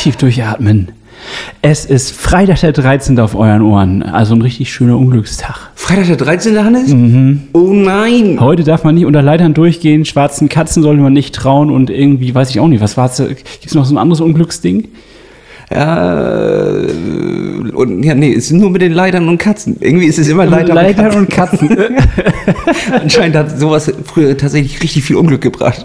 Tief durchatmen. Es ist Freitag der 13. auf euren Ohren. Also ein richtig schöner Unglückstag. Freitag der 13. Hannes? Oh nein! Heute darf man nicht unter Leitern durchgehen. Schwarzen Katzen sollte man nicht trauen und irgendwie, weiß ich auch nicht, was war es? Gibt es noch so ein anderes Unglücksding? Ja, und, ja, nee, es ist nur mit den Leitern und Katzen. Irgendwie ist es immer Leiter Leitern und Katzen. und Katzen. Anscheinend hat sowas früher tatsächlich richtig viel Unglück gebracht.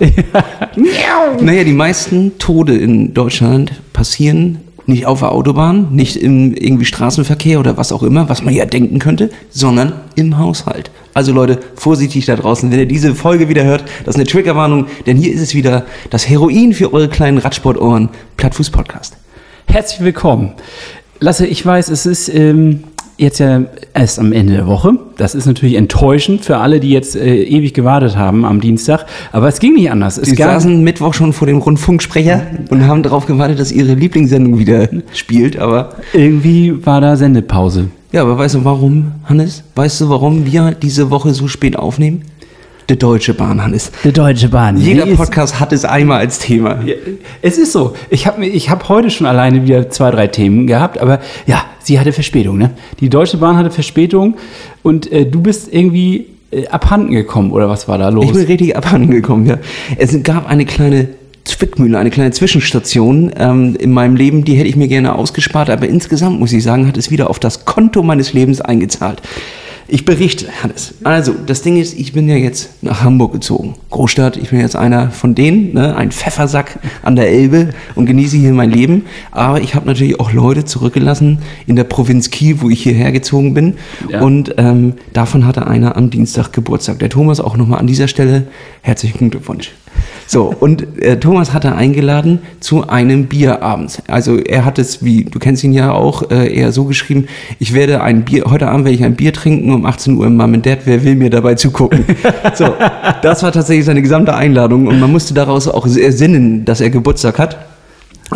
naja, die meisten Tode in Deutschland passieren nicht auf der Autobahn, nicht im irgendwie Straßenverkehr oder was auch immer, was man ja denken könnte, sondern im Haushalt. Also Leute, vorsichtig da draußen, wenn ihr diese Folge wieder hört, das ist eine Triggerwarnung, denn hier ist es wieder das Heroin für eure kleinen Radsportohren, Plattfuß-Podcast. Herzlich willkommen. Lasse, ich weiß, es ist ähm, jetzt ja erst am Ende der Woche. Das ist natürlich enttäuschend für alle, die jetzt äh, ewig gewartet haben am Dienstag. Aber es ging nicht anders. Es Sie gab, saßen Mittwoch schon vor dem Rundfunksprecher und haben darauf gewartet, dass ihre Lieblingssendung wieder spielt, aber irgendwie war da Sendepause. ja, aber weißt du warum, Hannes? Weißt du, warum wir diese Woche so spät aufnehmen? Die Deutsche Bahn, Hannes. Die Deutsche Bahn. Jeder Podcast hat es einmal als Thema. Ja, Es ist so. Ich habe ich hab heute schon alleine wieder zwei, drei Themen gehabt, aber ja, sie hatte Verspätung. Ne? Die Deutsche Bahn hatte Verspätung und äh, du bist irgendwie äh, abhanden gekommen oder was war da los? Ich bin richtig abhanden gekommen, ja. Es gab eine kleine Zwickmühle, eine kleine Zwischenstation ähm, in meinem Leben, die hätte ich mir gerne ausgespart, aber insgesamt muss ich sagen, hat es wieder auf das Konto meines Lebens eingezahlt. Ich berichte, Hannes. Also, das Ding ist, ich bin ja jetzt nach Hamburg gezogen. Großstadt, ich bin jetzt einer von denen, ne? ein Pfeffersack an der Elbe und genieße hier mein Leben. Aber ich habe natürlich auch Leute zurückgelassen in der Provinz Kiel, wo ich hierher gezogen bin. Ja. Und ähm, davon hatte einer am Dienstag Geburtstag. Der Thomas auch nochmal an dieser Stelle herzlichen Glückwunsch. So, und äh, Thomas hatte eingeladen zu einem Bierabend. Also er hat es, wie du kennst ihn ja auch, äh, eher so geschrieben, ich werde ein Bier, heute Abend werde ich ein Bier trinken um 18 Uhr im Mom and Dad, wer will mir dabei zugucken? so, das war tatsächlich seine gesamte Einladung und man musste daraus auch ersinnen, dass er Geburtstag hat.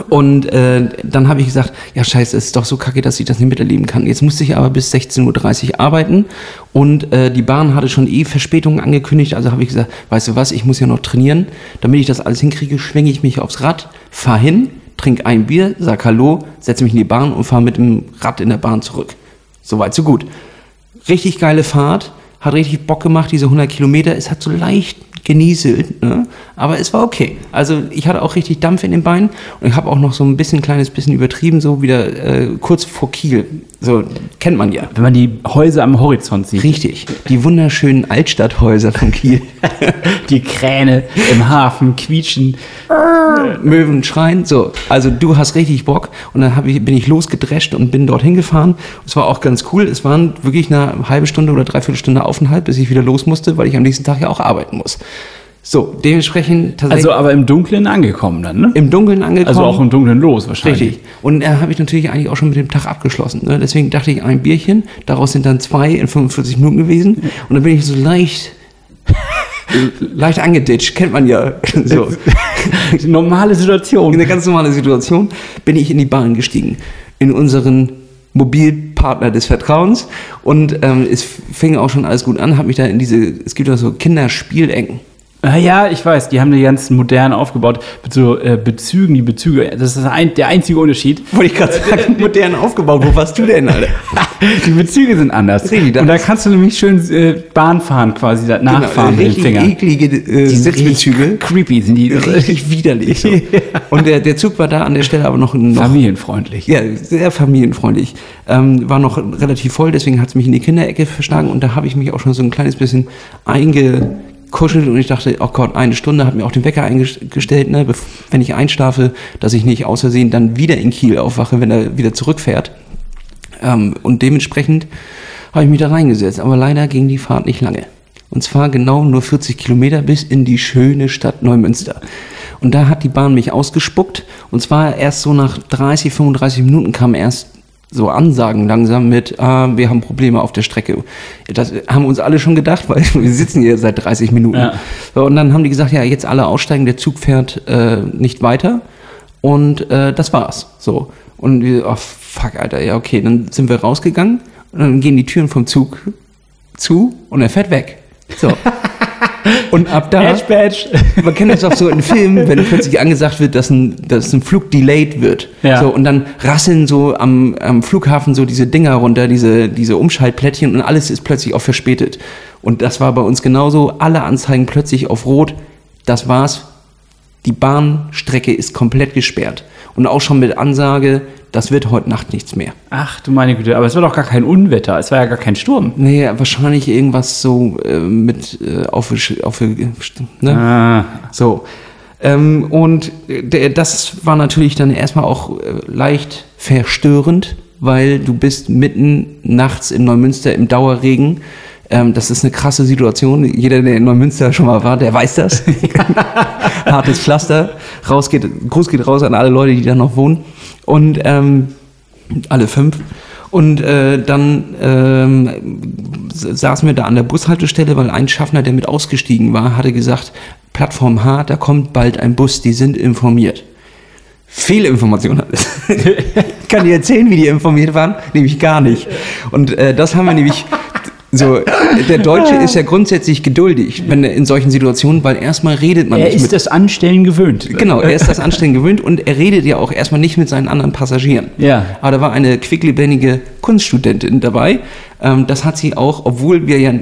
Und äh, dann habe ich gesagt, ja scheiße, es ist doch so kacke, dass ich das nicht miterleben kann. Jetzt musste ich aber bis 16.30 Uhr arbeiten und äh, die Bahn hatte schon eh Verspätungen angekündigt. Also habe ich gesagt, weißt du was, ich muss ja noch trainieren. Damit ich das alles hinkriege, schwinge ich mich aufs Rad, fahr hin, trink ein Bier, sag Hallo, setze mich in die Bahn und fahre mit dem Rad in der Bahn zurück. Soweit, so gut. Richtig geile Fahrt, hat richtig Bock gemacht, diese 100 Kilometer. Es hat so leicht genieselt, ne? aber es war okay. Also ich hatte auch richtig Dampf in den Beinen und ich habe auch noch so ein bisschen, kleines bisschen übertrieben, so wieder äh, kurz vor Kiel. So kennt man ja. Wenn man die Häuser am Horizont sieht. Richtig. Die wunderschönen Altstadthäuser von Kiel. Die Kräne im Hafen quietschen. Möwen schreien. So, also du hast richtig Bock. Und dann ich, bin ich losgedrescht und bin dorthin gefahren. Es war auch ganz cool. Es waren wirklich eine halbe Stunde oder dreiviertel Stunde Aufenthalt, bis ich wieder los musste, weil ich am nächsten Tag ja auch arbeiten muss. So, dementsprechend tatsächlich Also aber im Dunkeln angekommen dann, ne? im Dunkeln angekommen. Also auch im Dunkeln los wahrscheinlich. Richtig. Und da habe ich natürlich eigentlich auch schon mit dem Tag abgeschlossen. Ne? Deswegen dachte ich, ein Bierchen, daraus sind dann zwei in 45 Minuten gewesen. Und dann bin ich so leicht, leicht angeditscht, kennt man ja. So. Normale Situation. In eine ganz normale Situation bin ich in die Bahn gestiegen. In unseren Mobilpartner des Vertrauens. Und ähm, es fing auch schon alles gut an, habe mich da in diese, es gibt auch so Kinderspielecken. Ah, ja, ich weiß, die haben die ganz modern aufgebaut mit so äh, Bezügen, die Bezüge. Das ist ein, der einzige Unterschied. Wollte ich gerade sagen, modern aufgebaut. Wo warst du denn, Alter? Die Bezüge sind anders. Richtig, Und da kannst du nämlich schön äh, Bahn fahren quasi, da nachfahren mit den Fingern. eklige äh, Die sind Sitzbezüge. Creepy sind die. Richtig widerlich. So. Und der, der Zug war da an der Stelle aber noch, noch Familienfreundlich. ja, sehr familienfreundlich. Ähm, war noch relativ voll, deswegen hat es mich in die Kinderecke verschlagen und da habe ich mich auch schon so ein kleines bisschen eingekuschelt und ich dachte, oh Gott, eine Stunde, habe mir auch den Wecker eingestellt, ne, wenn ich einschlafe, dass ich nicht aus Versehen dann wieder in Kiel aufwache, wenn er wieder zurückfährt. Ähm, und dementsprechend habe ich mich da reingesetzt. Aber leider ging die Fahrt nicht lange. Und zwar genau nur 40 Kilometer bis in die schöne Stadt Neumünster. Und da hat die Bahn mich ausgespuckt. Und zwar erst so nach 30, 35 Minuten kam erst so Ansagen langsam mit, ah, wir haben Probleme auf der Strecke. Das haben uns alle schon gedacht, weil wir sitzen hier seit 30 Minuten. Ja. So, und dann haben die gesagt, ja, jetzt alle aussteigen, der Zug fährt äh, nicht weiter. Und äh, das war's. So. Und wir, oh fuck, Alter, ja, okay, dann sind wir rausgegangen und dann gehen die Türen vom Zug zu und er fährt weg. So. Und ab da, Badge, Badge. man kennt das auch so in Filmen, wenn plötzlich angesagt wird, dass ein, dass ein Flug delayed wird. Ja. So, und dann rasseln so am, am Flughafen so diese Dinger runter, diese, diese Umschaltplättchen und alles ist plötzlich auch verspätet. Und das war bei uns genauso. Alle Anzeigen plötzlich auf Rot. Das war's. Die Bahnstrecke ist komplett gesperrt. Und auch schon mit Ansage, das wird heute Nacht nichts mehr. Ach du meine Güte, aber es war doch gar kein Unwetter, es war ja gar kein Sturm. Nee, wahrscheinlich irgendwas so äh, mit äh, auf, auf ne? Ah, So. Ähm, und der, das war natürlich dann erstmal auch äh, leicht verstörend, weil du bist mitten nachts in Neumünster im Dauerregen. Ähm, das ist eine krasse Situation. Jeder, der in Neumünster schon mal war, der weiß das. Hartes Pflaster. Raus geht, Gruß geht raus an alle Leute, die da noch wohnen. Und ähm, alle fünf. Und äh, dann ähm, saßen wir da an der Bushaltestelle, weil ein Schaffner, der mit ausgestiegen war, hatte gesagt, Plattform H, da kommt bald ein Bus, die sind informiert. Fehlinformation alles. ich kann dir erzählen, wie die informiert waren? Nämlich gar nicht. Und äh, das haben wir nämlich so, der Deutsche ist ja grundsätzlich geduldig, wenn er in solchen Situationen, weil erstmal redet man er nicht ist mit das Anstellen gewöhnt. Genau, er ist das Anstellen gewöhnt und er redet ja auch erstmal nicht mit seinen anderen Passagieren. Ja. Aber da war eine quicklebendige Kunststudentin dabei. Ähm, das hat sie auch, obwohl wir ja,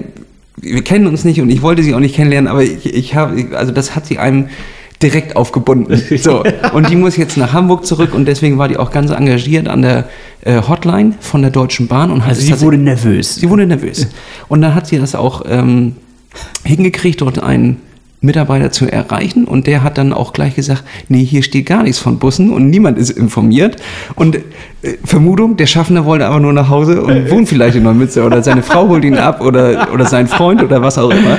wir kennen uns nicht und ich wollte sie auch nicht kennenlernen, aber ich, ich habe, also das hat sie einem direkt aufgebunden. So. Und die muss jetzt nach Hamburg zurück und deswegen war die auch ganz engagiert an der äh, Hotline von der Deutschen Bahn und hat Also sie wurde nervös. Sie wurde nervös. Und dann hat sie das auch ähm, hingekriegt, dort einen Mitarbeiter zu erreichen. Und der hat dann auch gleich gesagt, nee, hier steht gar nichts von Bussen und niemand ist informiert. Und äh, Vermutung, der Schaffner wollte aber nur nach Hause und wohnt vielleicht in Neumünster oder seine Frau holt ihn ab oder, oder sein Freund oder was auch immer.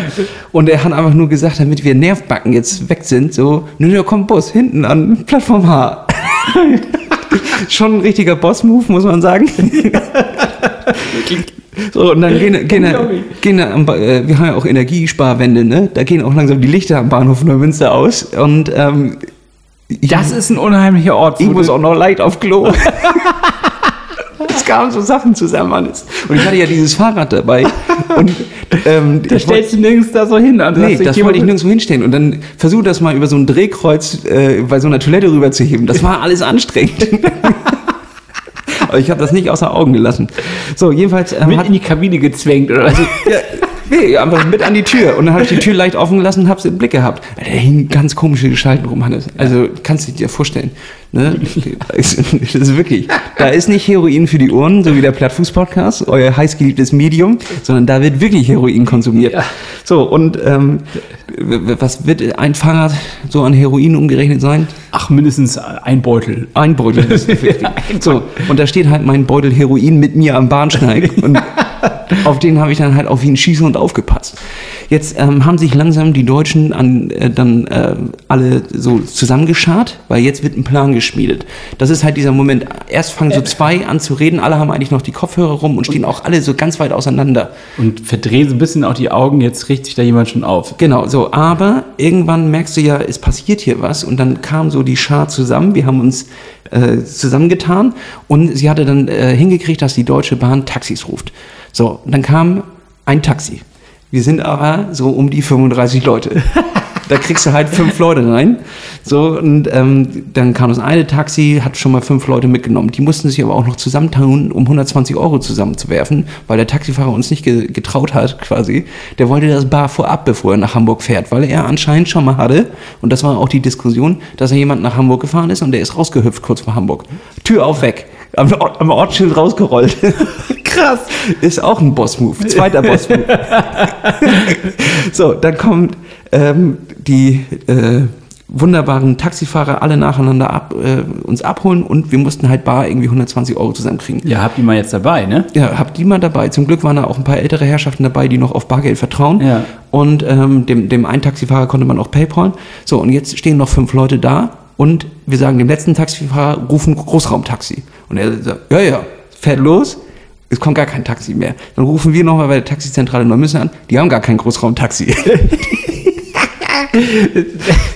Und er hat einfach nur gesagt, damit wir Nervbacken jetzt weg sind, so, nö, da kommt Bus hinten an Plattform H. Schon ein richtiger Boss-Move, muss man sagen. So, und dann gehen, gehen, gehen Ba- äh, wir haben ja auch Energiesparwände, ne? Da gehen auch langsam die Lichter am Bahnhof Neumünster aus. Und ähm, Das ist ein unheimlicher Ort. ich wo muss auch noch Light auf Klo. Es kamen so Sachen zusammen alles. Und ich hatte ja dieses Fahrrad dabei. Und ähm, da stellst du nirgends da so hin. Also Nee, das wollte ich nirgendwo hinstellen. Und dann versuch das mal über so ein Drehkreuz äh, bei so einer Toilette rüberzuheben. Das war alles anstrengend. Aber ich habe das nicht außer Augen gelassen. So, jedenfalls ähm, mit hat, in die Kabine gezwängt oder also, ja, nee, einfach mit an die Tür. Und dann habe ich die Tür leicht offen gelassen und habe sie im Blick gehabt. Da hingen ganz komische Gestalten rum, Hannes. Also kannst du dir vorstellen. Ne? Das ist, wirklich. Da ist nicht Heroin für die Ohren, so wie der Plattfuß-Podcast, euer heißgeliebtes Medium, sondern da wird wirklich Heroin konsumiert. Ja. So, und ähm, was wird ein Fahrrad so an Heroin umgerechnet sein? Ach, mindestens ein Beutel. Ein Beutel. Das ist wirklich. so, und da steht halt mein Beutel Heroin mit mir am Bahnsteig. Und auf den habe ich dann halt auf wie ein Schießhund aufgepasst. Jetzt ähm, haben sich langsam die Deutschen an, äh, dann äh, alle so zusammengeschart, weil jetzt wird ein Plan geschmiedet. Das ist halt dieser Moment. Erst fangen so zwei an zu reden, alle haben eigentlich noch die Kopfhörer rum und stehen auch alle so ganz weit auseinander. Und verdrehen so ein bisschen auch die Augen, jetzt richtet sich da jemand schon auf. Genau, so, aber irgendwann merkst du ja, es passiert hier was und dann kam so die Schar zusammen, wir haben uns äh, zusammengetan und sie hatte dann äh, hingekriegt, dass die Deutsche Bahn Taxis ruft. So, und dann kam ein Taxi. Wir sind aber so um die 35 Leute. Da kriegst du halt fünf Leute rein. So, und ähm, dann kam das eine Taxi, hat schon mal fünf Leute mitgenommen. Die mussten sich aber auch noch zusammentun, um 120 Euro zusammenzuwerfen, weil der Taxifahrer uns nicht ge getraut hat, quasi. Der wollte das bar vorab, bevor er nach Hamburg fährt, weil er anscheinend schon mal hatte, und das war auch die Diskussion, dass er jemand nach Hamburg gefahren ist und der ist rausgehüpft kurz vor Hamburg. Tür auf, weg. Am, am Ortsschild rausgerollt. Krass. Ist auch ein Boss-Move. Zweiter Boss-Move. So, dann kommen ähm, die äh, wunderbaren Taxifahrer alle nacheinander ab, äh, uns abholen und wir mussten halt bar irgendwie 120 Euro zusammenkriegen. Ja, habt ihr mal jetzt dabei, ne? Ja, habt die mal dabei. Zum Glück waren da auch ein paar ältere Herrschaften dabei, die noch auf Bargeld vertrauen. Ja. Und ähm, dem, dem einen Taxifahrer konnte man auch PayPal. So, und jetzt stehen noch fünf Leute da und wir sagen dem letzten Taxifahrer, rufen Großraumtaxi. Und er sagt, ja, ja, fährt los. Es kommt gar kein Taxi mehr. Dann rufen wir nochmal bei der Taxizentrale Neumünster an. Die haben gar kein Großraumtaxi.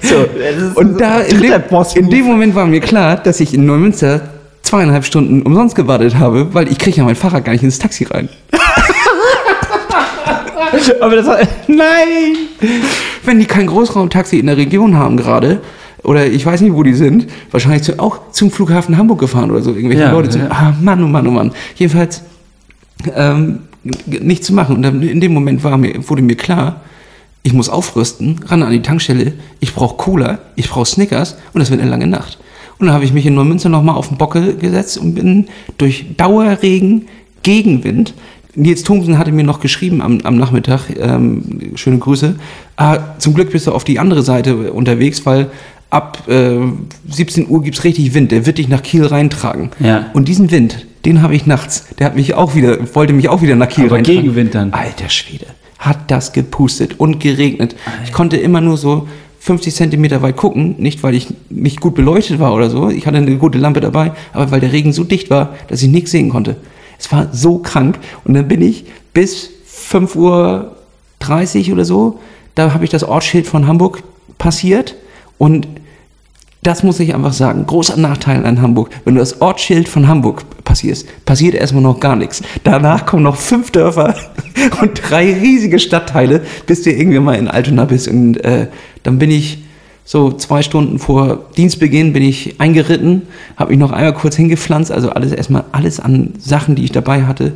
so, und da in dem, in dem Moment war mir klar, dass ich in Neumünster zweieinhalb Stunden umsonst gewartet habe, weil ich kriege ja mein Fahrrad gar nicht ins Taxi rein. Aber das war, nein! Wenn die kein Großraumtaxi in der Region haben gerade, oder ich weiß nicht, wo die sind, wahrscheinlich zu, auch zum Flughafen Hamburg gefahren oder so, irgendwelche Ja, Leute. Zum, ja. Ah, Mann, oh Mann, oh Mann. Jedenfalls ähm, nichts zu machen. Und dann in dem Moment war mir, wurde mir klar, ich muss aufrüsten, ran an die Tankstelle, ich brauche Cola, ich brauche Snickers und das wird eine lange Nacht. Und dann habe ich mich in Neumünster nochmal auf den Bockel gesetzt und bin durch Dauerregen, Gegenwind. Nils Thomsen hatte mir noch geschrieben am, am Nachmittag, ähm, schöne Grüße, ah, zum Glück bist du auf die andere Seite unterwegs, weil ab äh, 17 Uhr gibt's richtig Wind, der wird dich nach Kiel reintragen. Ja. Und diesen Wind, den habe ich nachts, der hat mich auch wieder, wollte mich auch wieder nach Kiel Aber reintragen. Gegenwind dann. Alter Schwede, hat das gepustet und geregnet. Ich konnte immer nur so 50 Zentimeter weit gucken, nicht weil ich nicht gut beleuchtet war oder so, ich hatte eine gute Lampe dabei, aber weil der Regen so dicht war, dass ich nichts sehen konnte. Es war so krank und dann bin ich bis 5.30 Uhr oder so, da habe ich das Ortsschild von Hamburg passiert und das muss ich einfach sagen. Großer Nachteil an Hamburg. Wenn du das Ortsschild von Hamburg passierst, passiert erstmal noch gar nichts. Danach kommen noch fünf Dörfer und drei riesige Stadtteile, bis du irgendwann mal in Altona bist. Und äh, dann bin ich so zwei Stunden vor Dienstbeginn bin ich eingeritten, habe mich noch einmal kurz hingepflanzt, also alles erstmal alles an Sachen, die ich dabei hatte,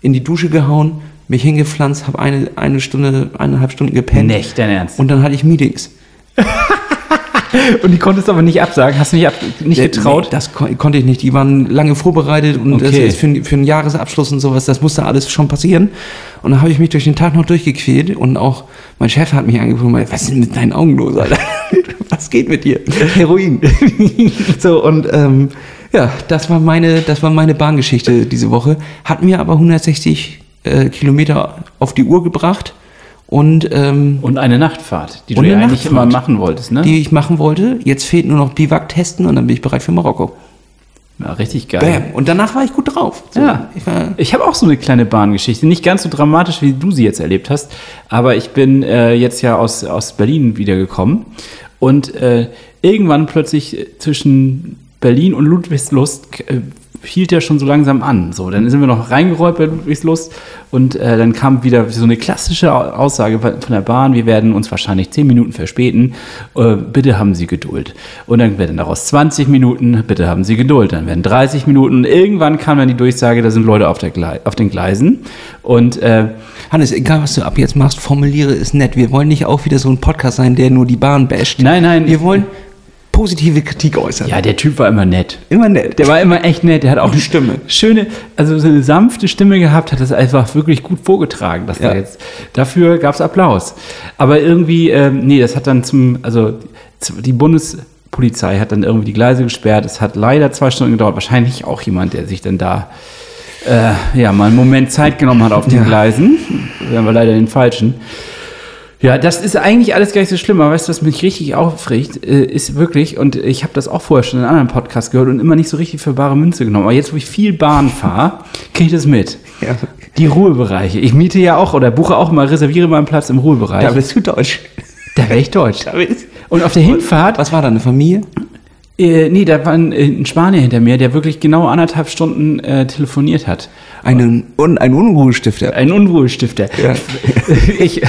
in die Dusche gehauen, mich hingepflanzt, habe eine, eine Stunde, eineinhalb Stunden gepennt. Nicht dein Ernst. Und dann hatte ich Meetings. Und die konntest du aber nicht absagen, hast du nicht, ab, nicht getraut? Nee, das kon konnte ich nicht. Die waren lange vorbereitet und das Okay. ist für, für einen Jahresabschluss und sowas, das musste alles schon passieren. Und dann habe ich mich durch den Tag noch durchgequält und auch mein Chef hat mich angerufen und meinte, was ist denn mit deinen Augen los, Alter? Was geht mit dir? Heroin. so, und ähm, ja, das war meine, das war meine Bahngeschichte diese Woche. Hat mir aber 160 äh, Kilometer auf die Uhr gebracht und ähm, Und eine Nachtfahrt, die du ja eigentlich immer machen wolltest, ne? die ich machen wollte. Jetzt fehlt nur noch Biwak testen und dann bin ich bereit für Marokko. ja, richtig geil. Bam. Und danach war ich gut drauf. So, Ja, Ich ich habe auch so eine kleine Bahngeschichte. Nicht ganz so dramatisch, wie du sie jetzt erlebt hast, aber ich bin äh, jetzt ja aus, aus Berlin wiedergekommen und äh, irgendwann plötzlich äh, zwischen Berlin und Ludwigslust äh, hielt er schon so langsam an. So, dann sind wir noch reingerollt bei Ludwigslust und äh, dann kam wieder so eine klassische Au- Aussage von der Bahn, wir werden uns wahrscheinlich 10 Minuten verspäten, äh, bitte haben Sie Geduld. Und dann werden daraus 20 Minuten, bitte haben Sie Geduld. Dann werden 30 Minuten und irgendwann kam dann die Durchsage, da sind Leute auf, der Glei auf den Gleisen und äh, Hannes, egal was du ab jetzt machst, formuliere es nett. Wir wollen nicht auch wieder so ein Podcast sein, der nur die Bahn basht. Nein, nein. Wir wollen positive Kritik äußern. ja, der Typ war immer nett. Immer nett. Der war immer echt nett. Der hat auch Gute Stimme. Schöne, also so eine sanfte Stimme gehabt, hat das einfach wirklich gut vorgetragen. Dass Ja. da jetzt, dafür gab es Applaus. Aber irgendwie, ähm, nee, das hat dann zum, also die Bundespolizei hat dann irgendwie die Gleise gesperrt. Es hat leider zwei Stunden gedauert. Wahrscheinlich auch jemand, der sich dann da äh, ja mal einen Moment Zeit genommen hat auf den Ja. Gleisen. Wir haben wir leider den falschen. Ja, das ist eigentlich alles gar nicht so schlimm, aber weißt du, was mich richtig aufregt, äh, ist wirklich, und ich habe das auch vorher schon in einem anderen Podcast gehört und immer nicht so richtig für bare Münze genommen, aber jetzt, wo ich viel Bahn fahre, kriege ich das mit. Ja. Die Ruhebereiche. Ich miete ja auch oder buche auch mal, reserviere mal einen Platz im Ruhebereich. Da bist du deutsch. Da wäre ich deutsch. Da bist- Und auf der Hinfahrt, Was war da, eine Familie? Äh, nee, da war ein, äh, ein Spanier hinter mir, der wirklich genau anderthalb Stunden äh, telefoniert hat. Einen, un, ein Unruhestifter. Ein Unruhestifter. Ja. Ich,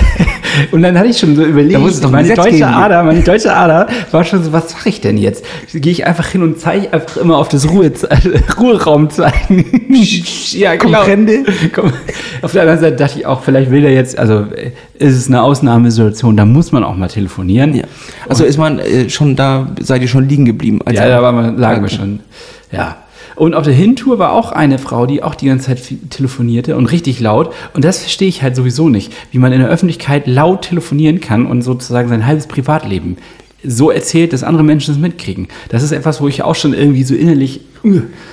und dann hatte ich schon so überlegt, meine deutsche geben. Ader, meine deutsche Ader war schon so, was mache ich denn jetzt? Gehe ich einfach hin und zeige einfach immer auf das Ruhe, Ruheraum zeigen. Ja, genau. Comprende? Auf der anderen Seite dachte ich auch, vielleicht will er jetzt, also ist es eine Ausnahmesituation, da muss man auch mal telefonieren. Ja. Also ist man äh, schon da, seid ihr schon liegen geblieben? Ja, da waren wir, lagen wir schon. Ja. Und auf der Hintour war auch eine Frau, die auch die ganze Zeit telefonierte und richtig laut. Und das verstehe ich halt sowieso nicht, wie man in der Öffentlichkeit laut telefonieren kann und sozusagen sein halbes Privatleben so erzählt, dass andere Menschen es mitkriegen. Das ist etwas, wo ich auch schon irgendwie so innerlich.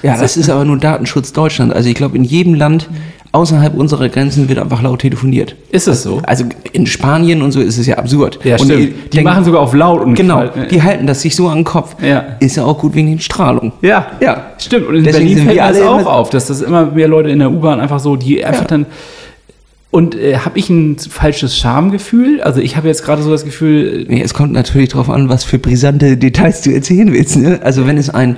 Ja, das ist aber nur Datenschutz Deutschland. Also ich glaube, in jedem Land außerhalb unserer Grenzen wird einfach laut telefoniert. Ist es so? Also in Spanien und so ist es ja absurd. Ja, und stimmt. Die, denken- machen sogar auf laut und Genau, Fall- die halten das sich so an den Kopf. Ja. Ist ja auch gut wegen den Strahlung. Ja, Ja. Stimmt. Und in Deswegen Berlin fällt das auch auf, dass das immer mehr Leute in der U-Bahn einfach so, die einfach Ja. dann Und äh, habe ich ein falsches Schamgefühl? Also ich habe jetzt gerade so das Gefühl, Nee, es kommt natürlich darauf an, was für brisante Details du erzählen willst. Ne? Also wenn es ein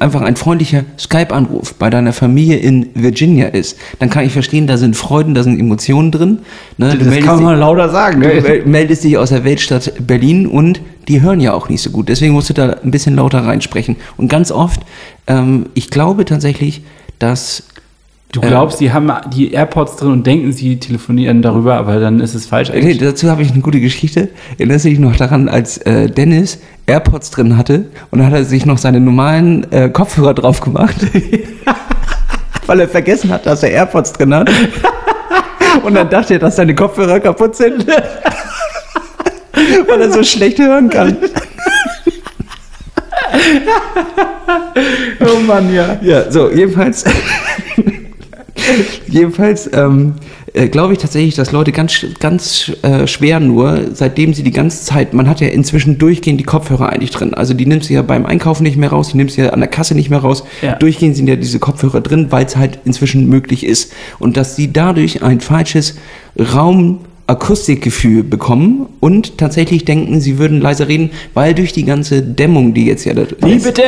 einfach ein freundlicher Skype-Anruf bei deiner Familie in Virginia ist, dann kann ich verstehen, da sind Freuden, da sind Emotionen drin. Ne? Du, meldest dich, lauter sagen. du mel- meldest dich aus der Weltstadt Berlin und die hören ja auch nicht so gut. Deswegen musst du da ein bisschen lauter reinsprechen. Und ganz oft, ähm, ich glaube tatsächlich, dass Du glaubst, die haben die AirPods drin und denken, sie telefonieren darüber, aber dann ist es falsch Nee, eigentlich. dazu habe ich eine gute Geschichte. Erinnerst du dich noch daran, als äh, Dennis AirPods drin hatte und dann hat er sich noch seine normalen äh, Kopfhörer drauf gemacht, weil er vergessen hat, dass er AirPods drin hat. Und dann dachte er, dass seine Kopfhörer kaputt sind, weil er so schlecht hören kann. Oh Mann, ja. Ja, so, jedenfalls. jedenfalls ähm, äh, glaube ich tatsächlich, dass Leute ganz, ganz äh, schwer nur, seitdem sie die ganze Zeit, man hat ja inzwischen durchgehend die Kopfhörer eigentlich drin. Also die nimmst du ja beim Einkaufen nicht mehr raus, die nimmst du ja an der Kasse nicht mehr raus. Ja. Durchgehend sind ja diese Kopfhörer drin, weil es halt inzwischen möglich ist. Und dass sie dadurch ein falsches Raum. Akustikgefühl bekommen und tatsächlich denken, sie würden leiser reden, weil durch die ganze Dämmung, die jetzt ja da Wie ist- bitte?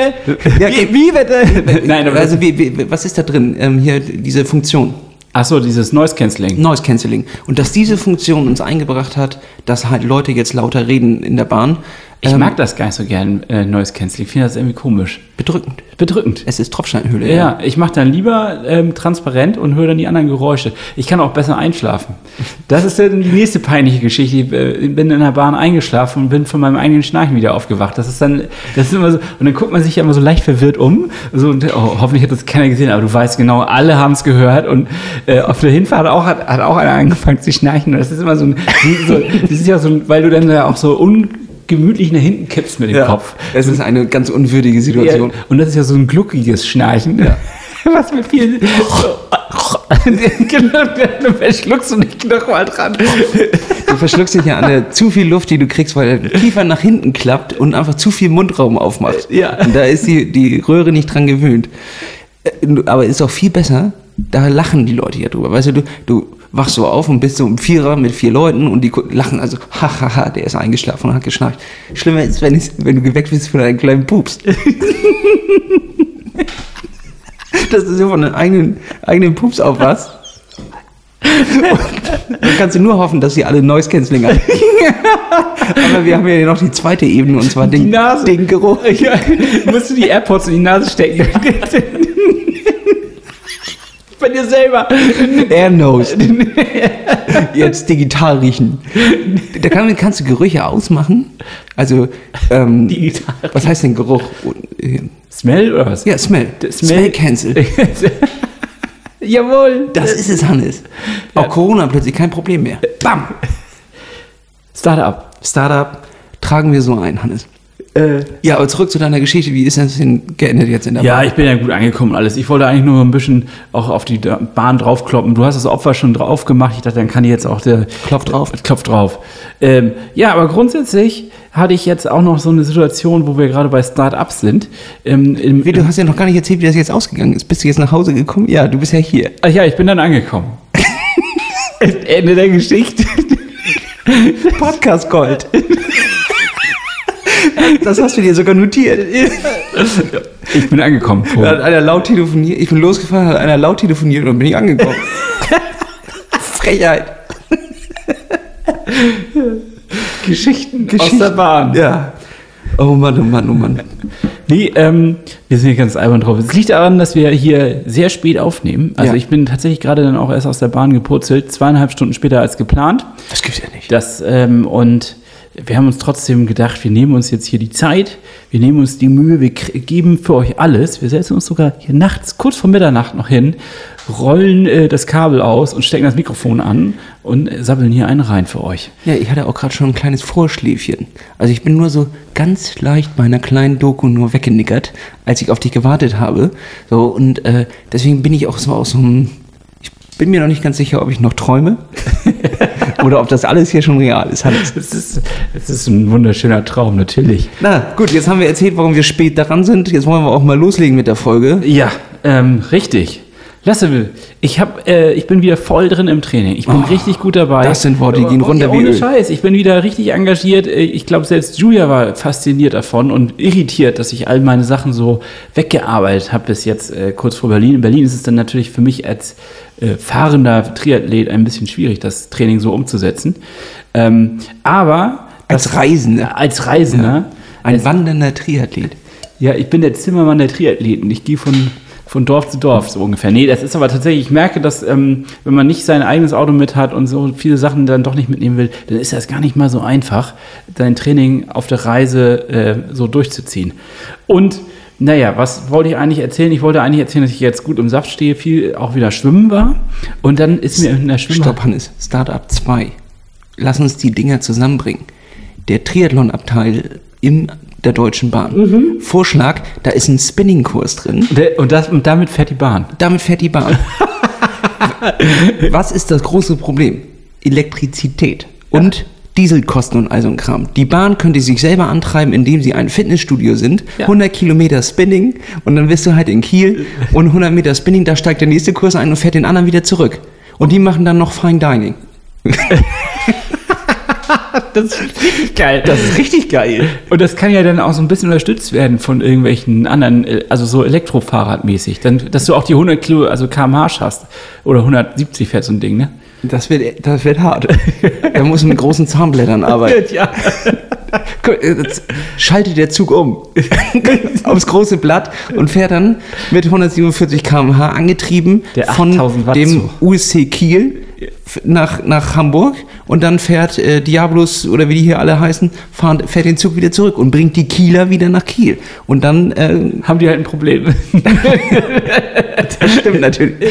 Ja, wie, wie bitte? Nein, aber also wie, wie, was ist da drin? Ähm, hier diese Funktion. Achso, dieses Noise Cancelling. Noise Cancelling. Und dass diese Funktion uns eingebracht hat, dass halt Leute jetzt lauter reden in der Bahn. Ich ähm, mag das gar nicht so gern, äh, Noise Cancelling. Ich finde das irgendwie komisch. bedrückend. Bedrückend. Es ist Tropfsteinhöhle. Ja, ich mache dann lieber ähm, transparent und höre dann die anderen Geräusche. Ich kann auch besser einschlafen. Das ist dann die nächste peinliche Geschichte. Ich äh, bin in der Bahn eingeschlafen und bin von meinem eigenen Schnarchen wieder aufgewacht. Das ist dann, das ist immer so, und dann guckt man sich ja immer so leicht verwirrt um. So, und, oh, hoffentlich hat das keiner gesehen, aber du weißt genau, alle haben es gehört. Und äh, auf der Hinfahrt auch, hat, hat auch einer angefangen zu schnarchen. Und das ist immer so ein, so, das ist ja so ein, weil du dann ja auch so ungemütlich nach hinten kippst mit dem Ja. Kopf. Es ist eine ganz unwürdige Ja, Situation. und das ist ja so ein gluckiges Schnarchen. Was mit viel. genau, dann verschluckst du nicht nochmal dran. Du verschluckst dich ja an der zu viel Luft, die du kriegst, weil der Kiefer nach hinten klappt und einfach zu viel Mundraum aufmacht. Ja. Und da ist die, die Röhre nicht dran gewöhnt. Äh, Aber ist auch viel besser, da lachen die Leute ja drüber. Weißt du, du, du wachst so auf und bist so im Vierer mit vier Leuten und die lachen also, hahaha, der ist eingeschlafen und hat geschnarcht. Schlimmer ist, wenn, es- wenn du geweckt bist von deinem kleinen Pups. Dass du so von deinem eigenen, eigenen Pups aufwachst. Dann kannst du nur hoffen, dass sie alle Noise Cancelling haben. Aber wir haben ja noch die zweite Ebene und zwar den, Die Nase. den Geruch. Ja, musst du die AirPods in die Nase stecken. Bei dir selber. Air Nose. Jetzt digital riechen. Da kann, kannst du Gerüche ausmachen. Also, ähm, Digital. was heißt denn Geruch? Smell oder was? Ja, Smell. Smell Smell- Cancel. Jawohl. Das ist es, Hannes. Auch Corona plötzlich kein Problem mehr. Bam! Startup. Startup tragen wir so ein, Hannes. Äh, Ja, aber zurück zu deiner Geschichte. Wie ist das denn geendet jetzt in der Ja, Bahn? ich bin ja gut angekommen und alles. Ich wollte eigentlich nur ein bisschen auch auf die Bahn draufkloppen. Du hast das Opfer schon drauf gemacht. Ich dachte, dann kann ich jetzt auch der Klopf drauf. Klopf drauf. Ähm, ja, aber grundsätzlich hatte ich jetzt auch noch so eine Situation, wo wir gerade bei Start-ups sind. Ähm, im, Wie, du hast ja noch gar nicht erzählt, wie das jetzt ausgegangen ist. Bist du jetzt nach Hause gekommen? Ja, du bist ja hier. Ach ja, ich bin dann angekommen. Ende der Geschichte. Podcast Gold. Das hast du dir sogar notiert. Ich bin angekommen. Da hat einer laut telefoniert. Ich bin losgefahren, hat einer laut telefoniert und dann bin ich angekommen. Frechheit. Geschichten, aus Geschichten. der Bahn. Ja. Oh Mann, oh Mann, oh Mann. Nee, ähm, wir sind hier ganz albern drauf. Es liegt daran, dass wir hier sehr spät aufnehmen. Also Ja. ich bin tatsächlich gerade dann auch erst aus der Bahn gepurzelt, zweieinhalb Stunden später als geplant. Das gibt's ja nicht. Das, ähm, und wir haben uns trotzdem gedacht, wir nehmen uns jetzt hier die Zeit, wir nehmen uns die Mühe, wir geben für euch alles. Wir setzen uns sogar hier nachts, kurz vor Mitternacht noch hin, rollen äh, das Kabel aus und stecken das Mikrofon an und äh, sabbeln hier einen rein für euch. Ja, ich hatte auch gerade schon ein kleines Vorschläfchen. Also ich bin nur so ganz leicht bei einer kleinen Doku nur weggenickert, als ich auf dich gewartet habe. So, und äh, deswegen bin ich auch so aus so einem. Ich bin mir noch nicht ganz sicher, ob ich noch träume. Oder ob das alles hier schon real ist. Hannes. Es ist, es ist ein wunderschöner Traum, natürlich. Na gut, jetzt haben wir erzählt, warum wir spät daran sind. Jetzt wollen wir auch mal loslegen mit der Folge. Ja, ähm, richtig. Lasse, ich, hab, äh, ich bin wieder voll drin im Training. Ich bin Oh, richtig gut dabei. das sind Worte, die gehen Ja, runter wie Ohne Öl. Scheiß, ich bin wieder richtig engagiert. Äh, Ich glaube, selbst Julia war fasziniert davon und irritiert, dass ich all meine Sachen so weggearbeitet habe bis jetzt äh, kurz vor Berlin. In Berlin ist es dann natürlich für mich als äh, fahrender Triathlet ein bisschen schwierig, das Training so umzusetzen. Ähm, aber Als Reisender. als Reisender, Ein wandernder Triathlet. ja, ich bin der Zimmermann der Triathleten. Ich gehe von, von Dorf zu Dorf, so ungefähr. Nee, das ist aber tatsächlich, ich merke, dass, ähm, wenn man nicht sein eigenes Auto mit hat und so viele Sachen dann doch nicht mitnehmen will, dann ist das gar nicht mal so einfach, sein Training auf der Reise äh, so durchzuziehen. Und naja, was wollte ich eigentlich erzählen? Ich wollte eigentlich erzählen, dass ich jetzt gut im Saft stehe, viel auch wieder schwimmen war. Und dann ist mir in der Schwimmer... Stopp. Startup 2. Lass uns die Dinger zusammenbringen. Der Triathlon-Abteil in der Deutschen Bahn. Mhm. Vorschlag, da ist ein Spinning-Kurs drin. Und, das, und damit fährt die Bahn. Damit fährt die Bahn. Was ist das große Problem? Elektrizität und Dieselkosten und all so ein Kram. Die Bahn könnte sich selber antreiben, indem sie ein Fitnessstudio sind, Ja. 100 Kilometer Spinning und dann bist du halt in Kiel und 100 Meter Spinning, da steigt der nächste Kurs ein und fährt den anderen wieder zurück. Und die machen dann noch Fine Dining. Das ist richtig geil. Das ist richtig geil. Und das kann ja dann auch so ein bisschen unterstützt werden von irgendwelchen anderen, äh, also so Elektrofahrradmäßig. Dann, dass du auch die 100 Kilo, also kmh schaffst. Oder 170 fährt so ein Ding, ne? Das wird, das wird hart. Da muss man mit großen Zahnblättern arbeiten. Ja. Jetzt Schaltet der Zug um aufs große Blatt und fährt dann mit 147 km/h angetrieben Der von 8000 Watt dem. USC Kiel nach, nach Hamburg und dann fährt äh, Diabolus oder wie die hier alle heißen, fahren, fährt den Zug wieder zurück und bringt die Kieler wieder nach Kiel. Und dann äh, Haben die halt ein Problem. das stimmt natürlich.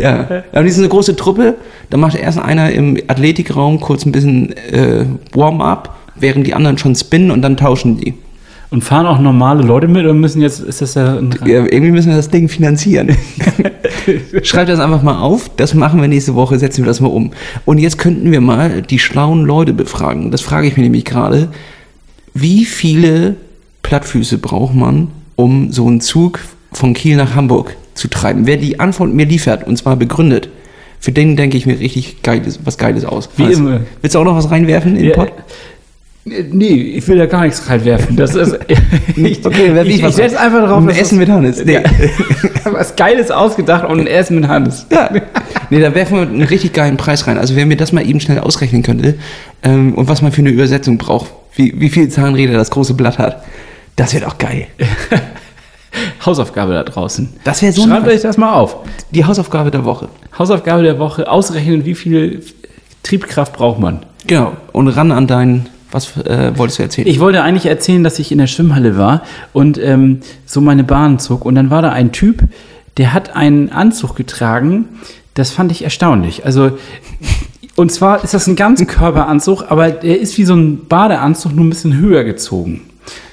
Ja. Aber die sind eine große Truppe. Da macht erst einer im Athletikraum kurz ein bisschen äh, Warm-up, während die anderen schon spinnen und dann tauschen die. Und fahren auch normale Leute mit oder müssen jetzt, ist das ja ein Ja, irgendwie müssen wir das Ding finanzieren. Schreibt das einfach mal auf. Das machen wir nächste Woche, setzen wir das mal um. Und jetzt könnten wir mal die schlauen Leute befragen. Das frage ich mich nämlich gerade. Wie viele Plattfüße braucht man, um so einen Zug von Kiel nach Hamburg zu treiben? Wer die Antwort mir liefert, und zwar begründet, für den denke ich mir richtig geiles, was Geiles aus. Wie Weißt- immer. Willst du auch noch was reinwerfen in den Ja, Pod? Nee, ich will da gar nichts reinwerfen. Das ist. ich, Okay, werf ich, ich ich setze einfach drauf. Ein Essen mit Hannes. Nee. Ja. was Geiles ausgedacht und ein Essen mit Hannes. Ja. Nee, da werfen wir einen richtig geilen Preis rein. Also wer mir das mal eben schnell ausrechnen könnte ähm, und was man für eine Übersetzung braucht, wie, wie viel Zahnräder das große Blatt hat, das wird auch geil. Hausaufgabe da draußen. Das wäre so Schreibt euch das mal auf. Die Hausaufgabe der Woche. Hausaufgabe der Woche, ausrechnen, wie viel Triebkraft braucht man. Genau. Und ran an deinen, was äh, wolltest du erzählen? Ich wollte eigentlich erzählen, dass ich in der Schwimmhalle war und ähm, so meine Bahn zog. Und dann war da ein Typ, der hat einen Anzug getragen. Das fand ich erstaunlich. Also, und zwar ist das ein Ganzkörperanzug, aber der ist wie so ein Badeanzug, nur ein bisschen höher gezogen.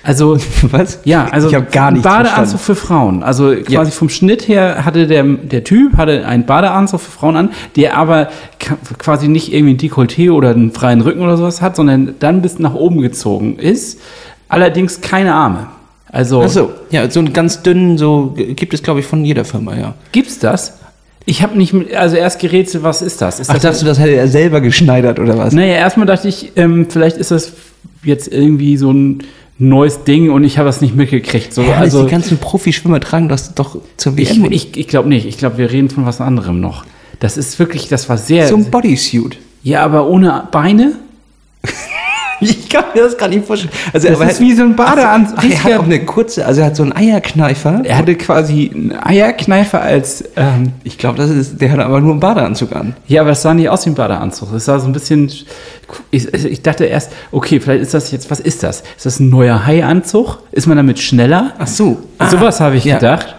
Also, was? ja, also ich gar ein nichts Badeanzug verstanden. für Frauen. Also quasi Ja. vom Schnitt her hatte der, der Typ hatte einen Badeanzug für Frauen an, der aber quasi nicht irgendwie ein Dekolleté oder einen freien Rücken oder sowas hat, sondern dann bis nach oben gezogen ist. Allerdings keine Arme. Also Ach so, ja, so einen ganz dünnen, so gibt es, glaube ich, von jeder Firma, ja. gibt's das? Ich habe nicht, mit- also erst gerätselt, was ist das? Ist Ach, das dachtest du, das hätte er selber geschneidert oder was? Naja, erstmal dachte ich, ähm, vielleicht ist das jetzt irgendwie so ein neues Ding und ich habe das nicht mitgekriegt. So, Ja, also die ganzen Profischwimmer tragen das doch zur ich, WM. ich, ich glaube nicht. Ich glaube, wir reden von was anderem noch. Das ist wirklich, das war sehr. so ein Bodysuit. ja, aber ohne Beine? Ich kann mir das gar nicht vorstellen. Also, Das aber ist wie so ein Badeanzug. Er hat auch eine kurze, also er hat so einen Eierkneifer. Er hatte quasi einen Eierkneifer als. Ähm, Ich glaube, das ist, der hat aber nur einen Badeanzug an. ja, aber es sah nicht aus wie ein Badeanzug. Es sah so ein bisschen. Ich, ich dachte erst, okay, vielleicht ist das jetzt. Was ist das? Ist das ein neuer Haianzug? Ist man damit schneller? Ach so. Sowas habe ich ja. gedacht.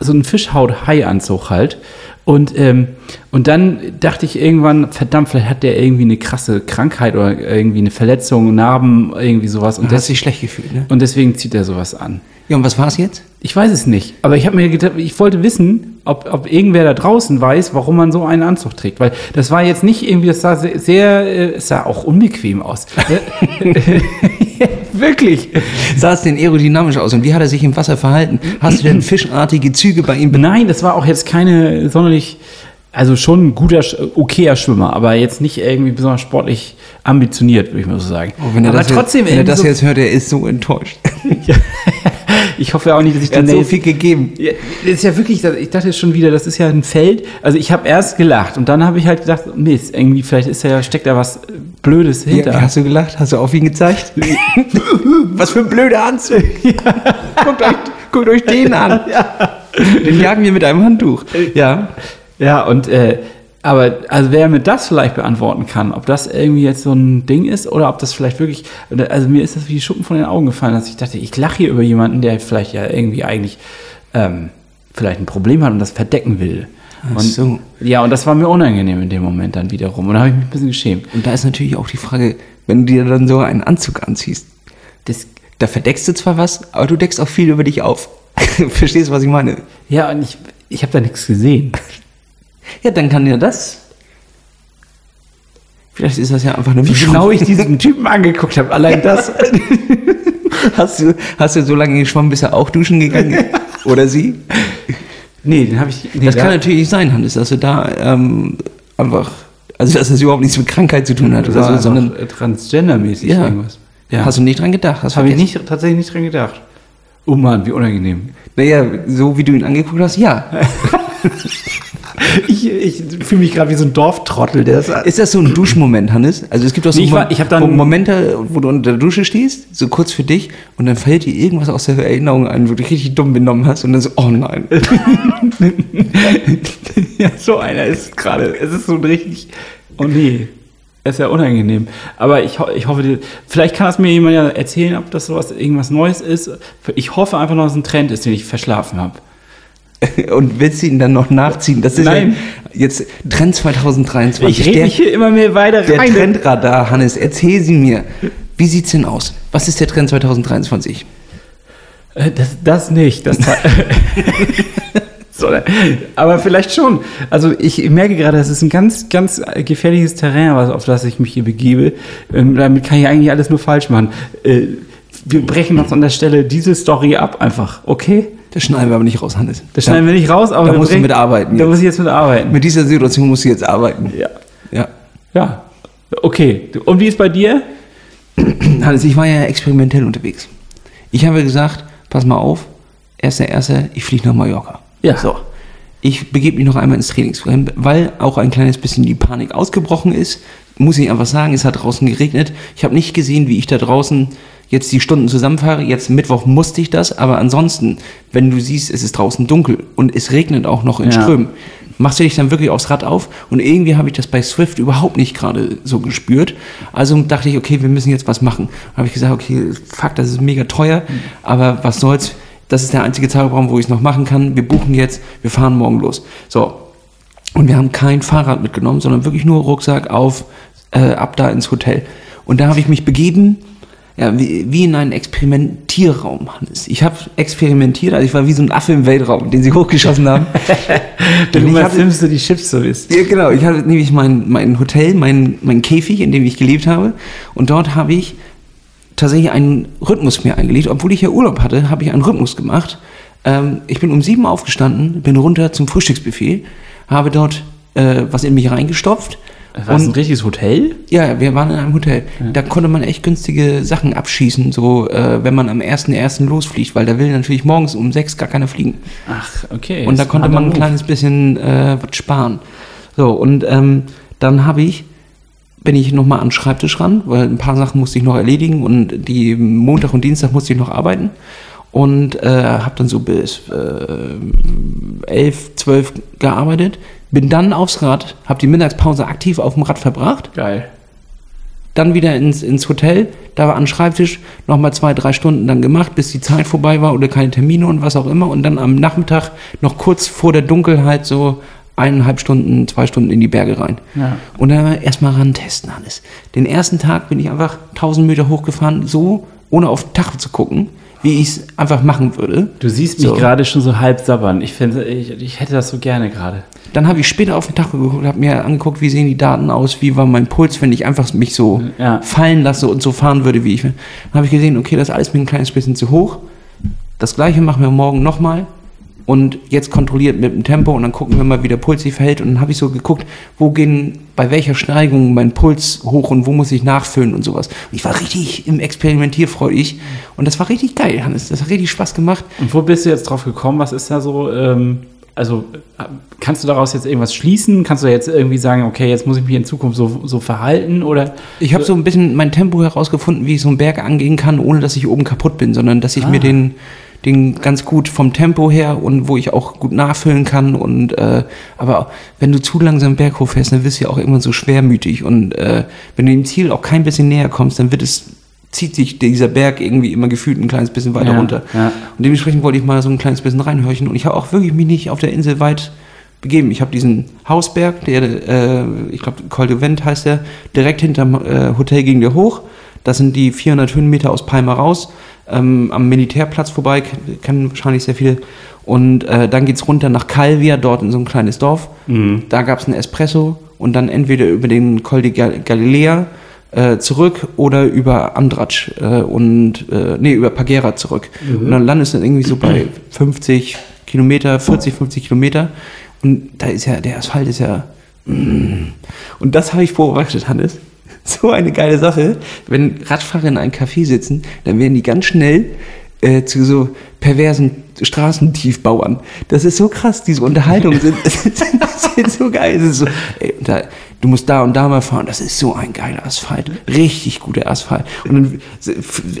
So ein Fischhaut-Hai-Anzug halt. Und, ähm, und dann dachte ich irgendwann, verdammt, vielleicht hat der irgendwie eine krasse Krankheit oder irgendwie eine Verletzung, Narben, irgendwie sowas. Und, Du hast des, dich schlecht gefühlt, ne? und deswegen zieht er sowas an. Ja, und was war es jetzt? Ich weiß es nicht, aber ich habe mir gedacht, ich wollte wissen, ob, ob irgendwer da draußen weiß, warum man so einen Anzug trägt. Weil das war jetzt nicht irgendwie, das sah sehr, sehr äh, es sah auch unbequem aus. Wirklich. Sah es denn aerodynamisch aus und wie hat er sich im Wasser verhalten? Hast du denn fischartige Züge bei ihm? Nein, das war auch jetzt keine sonderlich, also schon ein guter, okayer Schwimmer, aber jetzt nicht irgendwie besonders sportlich ambitioniert, würde ich mal so sagen. Oh, wenn er aber das, trotzdem, jetzt, wenn er das so, jetzt hört, er ist so enttäuscht. ich hoffe auch nicht, dass ich Er hat so viel gegeben. Ja, das ist ja wirklich, ich dachte schon wieder, das ist ja ein Feld. Also ich habe erst gelacht und dann habe ich halt gedacht, Mist, irgendwie vielleicht ist da, steckt da was äh, Blödes Ja, hinter. wie hast du gelacht? Hast du auf ihn gezeigt? Was für ein blöder Anzug. guckt, euch, guckt euch den an. Den jagen wir mit einem Handtuch. Ja. Ja, und äh, aber also wer mir das vielleicht beantworten kann, ob das irgendwie jetzt so ein Ding ist oder ob das vielleicht wirklich, also mir ist das wie die Schuppen von den Augen gefallen, dass ich dachte, ich lache hier über jemanden, der vielleicht ja irgendwie eigentlich ähm, vielleicht ein Problem hat und das verdecken will. Ach und, so. Ja, und das war mir unangenehm in dem Moment dann wiederum. Und da habe ich mich ein bisschen geschämt. Und da ist natürlich auch die Frage, wenn du dir dann so einen Anzug anziehst, das, da verdeckst du zwar was, aber du deckst auch viel über dich auf. Verstehst du, was ich meine? Ja, und ich, ich habe da nichts gesehen. Ja, dann kann ja das. Vielleicht ist das ja einfach eine Wie genau ich diesen Typen angeguckt habe, allein das. Hast du, hast du so lange geschwommen, bis er auch duschen gegangen ist? Oder sie? nee, den habe ich. Nee, Das da- kann natürlich nicht sein, Hannes, dass du da ähm, einfach, also dass das überhaupt nichts mit Krankheit zu tun hat Das oder so, sondern sondern transgendermäßig Ja. irgendwas. Ja. hast du nicht dran gedacht. Habe ich nicht, tatsächlich nicht dran gedacht. Oh Mann, wie unangenehm. Naja, so wie du ihn angeguckt hast, ja. Ich, ich fühle mich gerade wie so ein Dorftrottel, der das. Ist das so ein Duschmoment, Hannes? Also es gibt doch so Nee, ich war- ich dann- Momente, wo du unter der Dusche stehst, so kurz für dich, und dann fällt dir irgendwas aus der Erinnerung ein, wo du dich richtig dumm benommen hast, und dann so, oh nein. ja, so einer ist gerade. Es ist so ein richtig. Oh nee. Das ist ja unangenehm. Aber ich, ich hoffe, vielleicht kann das mir jemand ja erzählen, ob das sowas irgendwas Neues ist. Ich hoffe einfach nur, dass es ein Trend ist, den ich verschlafen habe. Und willst du ihn dann noch nachziehen? Das ist Nein. ja jetzt Trend 2023. Ich rede der, mich hier immer mehr weiter der rein. Trendradar, Hannes, erzähl sie mir. Wie sieht's denn aus? Was ist der Trend 2023? Äh, Das, das nicht. Das so, aber vielleicht schon. Also ich merke gerade, das ist ein ganz, ganz gefährliches Terrain, auf das ich mich hier begebe. Ähm, damit kann ich eigentlich alles nur falsch machen. Äh, wir brechen uns an der Stelle diese Story ab einfach, okay? Das schneiden wir aber nicht raus, Hannes. Das schneiden wir nicht raus, aber da musst du brechen- mit arbeiten Da jetzt. muss ich jetzt mit arbeiten. Mit dieser Situation musst du jetzt arbeiten. Ja. Ja. Ja. Okay. Und wie ist bei dir? Hannes, ich war ja experimentell unterwegs. Ich habe gesagt, pass mal auf, erster, erster, ich fliege nach Mallorca. Ja. So. Ich begebe mich noch einmal ins Trainingscamp, weil auch ein kleines bisschen die Panik ausgebrochen ist. Muss ich einfach sagen, es hat draußen geregnet. Ich habe nicht gesehen, wie ich da draußen jetzt die Stunden zusammenfahre. Jetzt Mittwoch musste ich das, aber ansonsten, wenn du siehst, es ist draußen dunkel und es regnet auch noch in Ja. Strömen, machst du dich dann wirklich aufs Rad auf und irgendwie habe ich das bei Swift überhaupt nicht gerade so gespürt. Also dachte ich, okay, wir müssen jetzt was machen. Habe ich gesagt, okay, fuck, das ist mega teuer, aber was soll's. Das ist der einzige Zeitraum, wo ich es noch machen kann. Wir buchen jetzt, wir fahren morgen los. So. Und wir haben kein Fahrrad mitgenommen, sondern wirklich nur Rucksack auf, äh, ab da ins Hotel. Und da habe ich mich begeben, ja, wie, wie in einen Experimentierraum, Hannes. Ich habe experimentiert, also ich war wie so ein Affe im Weltraum, den sie hochgeschossen haben. Hatte- filmst du die Chips so bist. ja, genau. Ich hatte nämlich mein, mein Hotel, mein, mein Käfig, in dem ich gelebt habe. Und dort habe ich tatsächlich einen Rhythmus mir eingelegt. Obwohl ich ja Urlaub hatte, habe ich einen Rhythmus gemacht. Ähm, ich bin um sieben aufgestanden, bin runter zum Frühstücksbuffet, habe dort äh, was in mich reingestopft. War das ein richtiges Hotel? Ja, wir waren in einem Hotel. Da konnte man echt günstige Sachen abschießen, so äh, wenn man am 1.1. losfliegt, weil da will natürlich morgens um sechs gar keiner fliegen. Ach, okay. Und da konnte man ein kleines bisschen äh, was sparen. So, und ähm, dann habe ich, bin ich nochmal an den Schreibtisch ran, weil ein paar Sachen musste ich noch erledigen und die Montag und Dienstag musste ich noch arbeiten. Und äh, habe dann so bis äh, 11, 12 gearbeitet. Bin dann aufs Rad, habe die Mittagspause aktiv auf dem Rad verbracht Geil. dann wieder ins, ins Hotel, da war an den Schreibtisch nochmal zwei, drei Stunden dann gemacht, bis die Zeit vorbei war oder keine Termine und was auch immer. Und dann am Nachmittag noch kurz vor der Dunkelheit so eineinhalb Stunden, zwei Stunden in die Berge rein. Ja. Und dann erstmal ran testen alles. Den ersten Tag bin ich einfach 1000 Meter hochgefahren, so ohne auf den Tacho zu gucken, wie ich es einfach machen würde. Du siehst mich So. gerade schon so halb sabbern. Ich, finde, ich, ich hätte das so gerne gerade. Dann habe ich später auf den Tacho geguckt, habe mir angeguckt, wie sehen die Daten aus, wie war mein Puls, wenn ich einfach mich so Ja. fallen lasse und so fahren würde, wie ich will. Dann habe ich gesehen, okay, das ist alles mir ein kleines bisschen zu hoch. Das gleiche machen wir morgen nochmal und jetzt kontrolliert mit dem Tempo und dann gucken wir mal, wie der Puls sich verhält. Und dann habe ich so geguckt, wo gehen, bei welcher Steigung mein Puls hoch und wo muss ich nachfüllen und sowas. Und ich war richtig im Experimentierfreudig und das war richtig geil, Hannes. Das hat richtig Spaß gemacht. Und wo bist du jetzt drauf gekommen? Was ist da so? Ähm, also kannst du daraus jetzt irgendwas schließen? Kannst du jetzt irgendwie sagen, okay, jetzt muss ich mich in Zukunft so, so verhalten? Oder Ich habe so ein bisschen mein Tempo herausgefunden, wie ich so einen Berg angehen kann, ohne dass ich oben kaputt bin, sondern dass ich Ah. mir den, den ganz gut vom Tempo her und wo ich auch gut nachfüllen kann. Und äh, aber wenn du zu langsam Berg hochfährst, dann wirst du ja auch irgendwann so schwermütig. Und äh, wenn du dem Ziel auch kein bisschen näher kommst, dann wird es zieht sich dieser Berg irgendwie immer gefühlt ein kleines bisschen weiter Ja, runter. ja. Und dementsprechend wollte ich mal so ein kleines bisschen reinhorchen. Und ich habe auch wirklich mich nicht auf der Insel weit begeben. Ich habe diesen Hausberg, der, äh, ich glaube, Col de Vent heißt der, direkt hinterm äh, Hotel ging der hoch. Das sind die 400 Höhenmeter aus Palma raus, ähm, am Militärplatz vorbei, kennen wahrscheinlich sehr viele. Und äh, dann geht's runter nach Calvia, dort in so ein kleines Dorf. Da gab's einen Espresso und dann entweder über den Col de Gal Galilea äh, zurück oder über Andratsch äh, und äh, nee, über Pagera zurück. Und dann landest du irgendwie so bei 50 Kilometer, 40, 50 Kilometer. Und da ist ja, der Asphalt ist ja. Mm. Und das habe ich beobachtet, Hannes. So eine geile Sache. Wenn Radfahrer in einem Café sitzen, dann werden die ganz schnell äh, zu so perversen Straßentiefbauern. Das ist so krass, diese Unterhaltungen sind, sind so geil. So, ey, da, du musst da und da mal fahren, das ist so ein geiler Asphalt. Richtig guter Asphalt. Und dann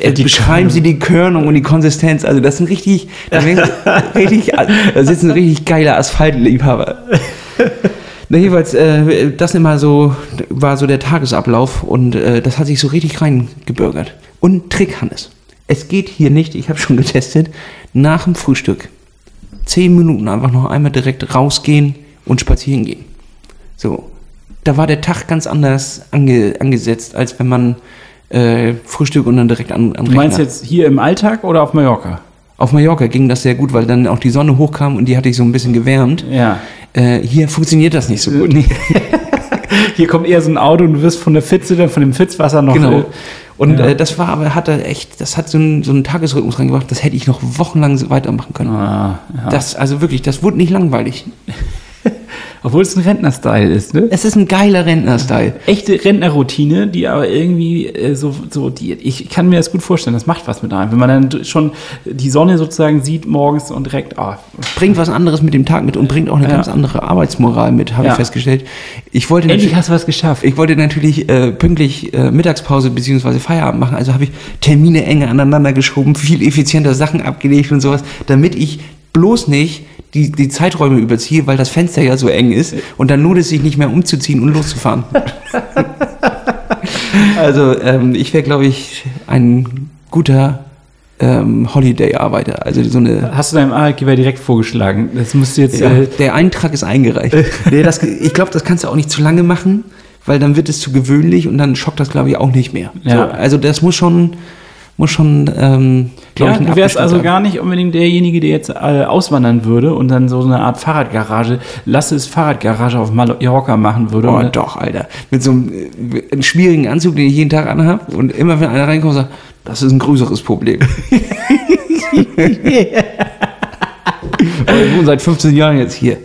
äh, Die beschreiben sie die Körnung und die Konsistenz. Also das sind richtig, da, richtig, da sitzen richtig geile Asphaltliebhaber. Na, jeweils, äh, das immer so, war so der Tagesablauf und äh, das hat sich so richtig reingebürgert. Und Trick, Hannes. Es geht hier nicht, ich habe schon getestet, nach dem Frühstück zehn Minuten einfach noch einmal direkt rausgehen und spazieren gehen. So, da war der Tag ganz anders ange, angesetzt, als wenn man äh, Frühstück und dann direkt an, an du meinst jetzt hier im Alltag oder auf Mallorca? Auf Mallorca ging das sehr gut, weil dann auch die Sonne hochkam und die hatte ich so ein bisschen gewärmt. Ja. Äh, hier funktioniert das nicht so gut. Nee. Hier kommt eher so ein Auto und du wirst von der Pfütze, dann von dem Pfützwasser noch. Genau. äh, Und Ja. äh, das war aber, hat er echt, das hat so einen, so einen Tagesrhythmus reingebracht, das hätte ich noch wochenlang so weitermachen können. Ah, ja. Das, also wirklich, das wurde nicht langweilig. Obwohl es ein Rentner-Style ist, ne? Es ist ein geiler Rentner-Style. Echte Rentnerroutine, die aber irgendwie äh, so, so die, ich kann mir das gut vorstellen, das macht was mit einem. Wenn man dann schon die Sonne sozusagen sieht morgens und direkt, ah, Bringt was anderes mit dem Tag mit und bringt auch eine Ja. ganz andere Arbeitsmoral mit, habe Ja. ich festgestellt. Ich wollte endlich hast du was geschafft. ich wollte natürlich äh, pünktlich äh, Mittagspause bzw. Feierabend machen, also habe ich Termine enger aneinander geschoben, viel effizienter Sachen abgelegt und sowas, damit ich bloß nicht die, die Zeiträume überziehe, weil das Fenster ja so eng ist und dann lohnt es sich nicht mehr umzuziehen und loszufahren. also ähm, ich wäre, glaube ich, ein guter ähm, Holiday-Arbeiter. Also so eine Hast du deinem Arbeitgeber direkt vorgeschlagen? Das musst du jetzt. ja, Äh, der Eintrag ist eingereicht. nee, das, ich glaube, das kannst du auch nicht zu lange machen, weil dann wird es zu gewöhnlich und dann schockt das, glaube ich, auch nicht mehr. Ja. So, also das muss schon, muss schon, ähm, glaube ja, ich, du wärst also haben. gar nicht unbedingt derjenige, der jetzt äh, auswandern würde und dann so eine Art Fahrradgarage, lasse es Fahrradgarage auf Mallorca machen würde. Oh, doch, Alter. Mit so einem, äh, einem schwierigen Anzug, den ich jeden Tag anhab und immer wenn einer reinkommt, sagt, das ist ein größeres Problem. Ich wohne seit 15 Jahren jetzt hier.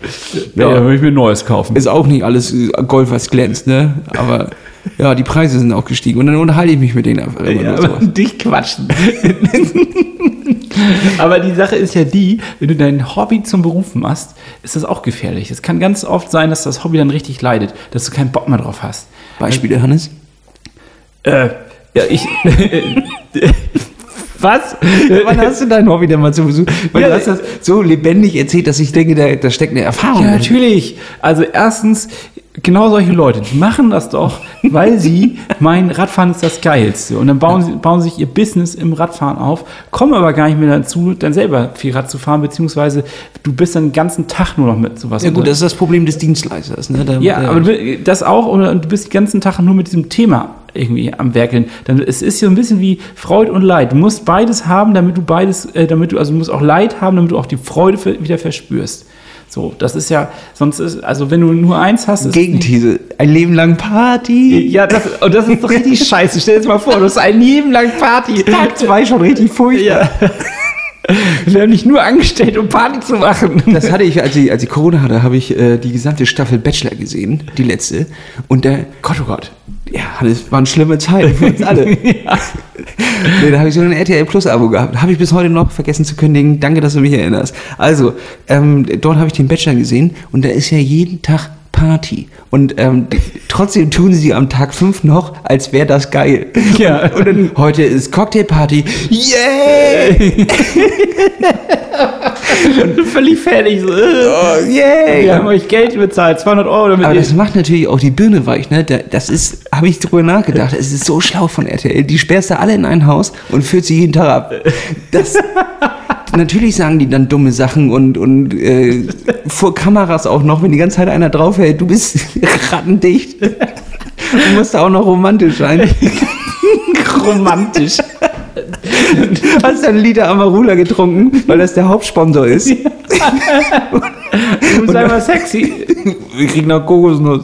ja, ja, würde ich mir ein neues kaufen. Ist auch nicht alles äh, Gold, was glänzt, ne? Aber ja, die Preise sind auch gestiegen. Und dann unterhalte ich mich mit denen einfach immer Ja, nur dich quatschen. aber die Sache ist ja die, wenn du dein Hobby zum Beruf machst, ist das auch gefährlich. Es kann ganz oft sein, dass das Hobby dann richtig leidet, dass du keinen Bock mehr drauf hast. Beispiele, Hannes? Äh, ja, ich. Was? Wann hast du dein Hobby denn mal zu Besuch? Weil Ja, du hast das so lebendig erzählt, dass ich denke, da, da steckt eine Erfahrung Ja, natürlich. Also erstens, genau solche Leute, die machen das doch, weil sie meinen, Radfahren ist das Geilste. Und dann bauen, sie, bauen sich ihr Business im Radfahren auf, kommen aber gar nicht mehr dazu, dann selber viel Rad zu fahren, beziehungsweise du bist dann den ganzen Tag nur noch mit sowas. Ja gut, unter- das ist das Problem des Dienstleisters. Ne? Da, ja, der- aber du, das auch, oder du bist den ganzen Tag nur mit diesem Thema irgendwie am Werkeln. Dann, es ist so ein bisschen wie Freude und Leid. Du musst beides haben, damit du beides, äh, damit du, also du musst auch Leid haben, damit du auch die Freude für, wieder verspürst. So, das ist ja, sonst ist, also wenn du nur eins hast, ist Gegenthese. Ein Leben lang Party. ja, das, und das ist doch richtig scheiße. Stell dir das mal vor, du hast ein Leben lang Party. Tag zwei schon richtig furchtbar. Ja. Wir haben dich nur angestellt, um Party zu machen. Das hatte ich, als ich, als ich Corona hatte, habe ich äh, die gesamte Staffel Bachelor gesehen, die letzte. Und der, Gott, oh Gott, ja, das waren schlimme Zeiten für uns alle. nee, da habe ich so ein RTL Plus Abo gehabt. Habe ich bis heute noch vergessen zu kündigen. Danke, dass du mich erinnerst. Also, ähm, dort habe ich den Bachelor gesehen und da ist ja jeden Tag Party. Und ähm, trotzdem tun sie am Tag 5 noch, als wäre das geil. Ja. Und dann, heute ist Cocktailparty. Yay! Völlig fertig. So. Oh, yay! Wir haben euch Geld bezahlt, 200 Euro. Damit Aber das macht natürlich auch die Birne weich, ne? Da- Das ist, habe ich drüber nachgedacht. Es ist so schlau von RTL. Die sperrst du alle in ein Haus und führt sie jeden Tag ab. Das, natürlich sagen die dann dumme Sachen und, und äh, vor Kameras auch noch, wenn die ganze Zeit einer draufhält, du bist rattendicht. Du musst auch noch romantisch sein. romantisch. Hast einen Liter Amarula getrunken, weil das der Hauptsponsor ist. Du bist einfach sexy. Wir kriegen noch Kokosnuss.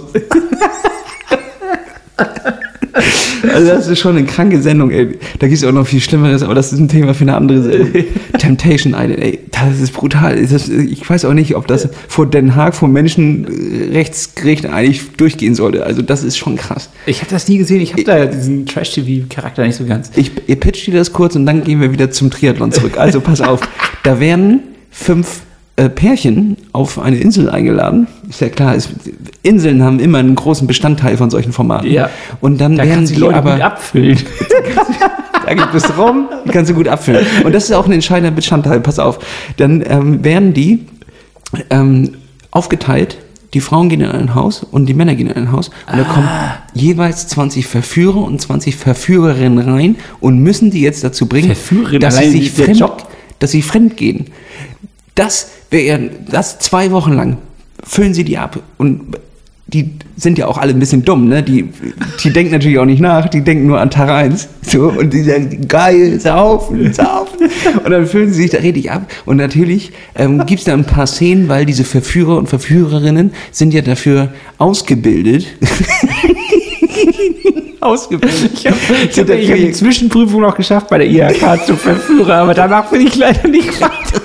Also das ist schon eine kranke Sendung, ey. Da gibt es auch noch viel Schlimmeres, aber das ist ein Thema für eine andere Sendung. Temptation Island, ey, das ist brutal. Das, ich weiß auch nicht, ob das vor Den Haag, vor Menschenrechtsgericht eigentlich durchgehen sollte. Also das ist schon krass. Ich habe das nie gesehen. Ich habe da diesen Trash-TV-Charakter nicht so ganz. Ich, ihr pitcht dir das kurz und dann gehen wir wieder zum Triathlon zurück. Also pass auf, da werden fünf äh, Pärchen auf eine Insel eingeladen. Ist ja klar, es, Inseln haben immer einen großen Bestandteil von solchen Formaten. Ja. Und dann Da werden die Leute aber gut abfüllen. da gibt es rum, die kannst du gut abfüllen. Und das ist auch ein entscheidender Bestandteil, pass auf. Dann ähm, werden die ähm, aufgeteilt, die Frauen gehen in ein Haus und die Männer gehen in ein Haus. Und da kommen jeweils 20 Verführer und 20 Verführerinnen rein und müssen die jetzt dazu bringen, dass sie sich fremd, dass sie fremd gehen. Das wäre, das zwei Wochen lang füllen sie die ab und die sind ja auch alle ein bisschen dumm, ne? Die, die denken natürlich auch nicht nach, die denken nur an Tag 1. So, und die sagen, geil, saufen, saufen. Und dann füllen sie sich da richtig ab. Und natürlich ähm, gibt es da ein paar Szenen, weil diese Verführer und Verführerinnen sind ja dafür ausgebildet. ausgebildet. Ich habe hab, hab die Zwischenprüfung noch geschafft bei der IHK zum Verführer, aber danach bin ich leider nicht weiter.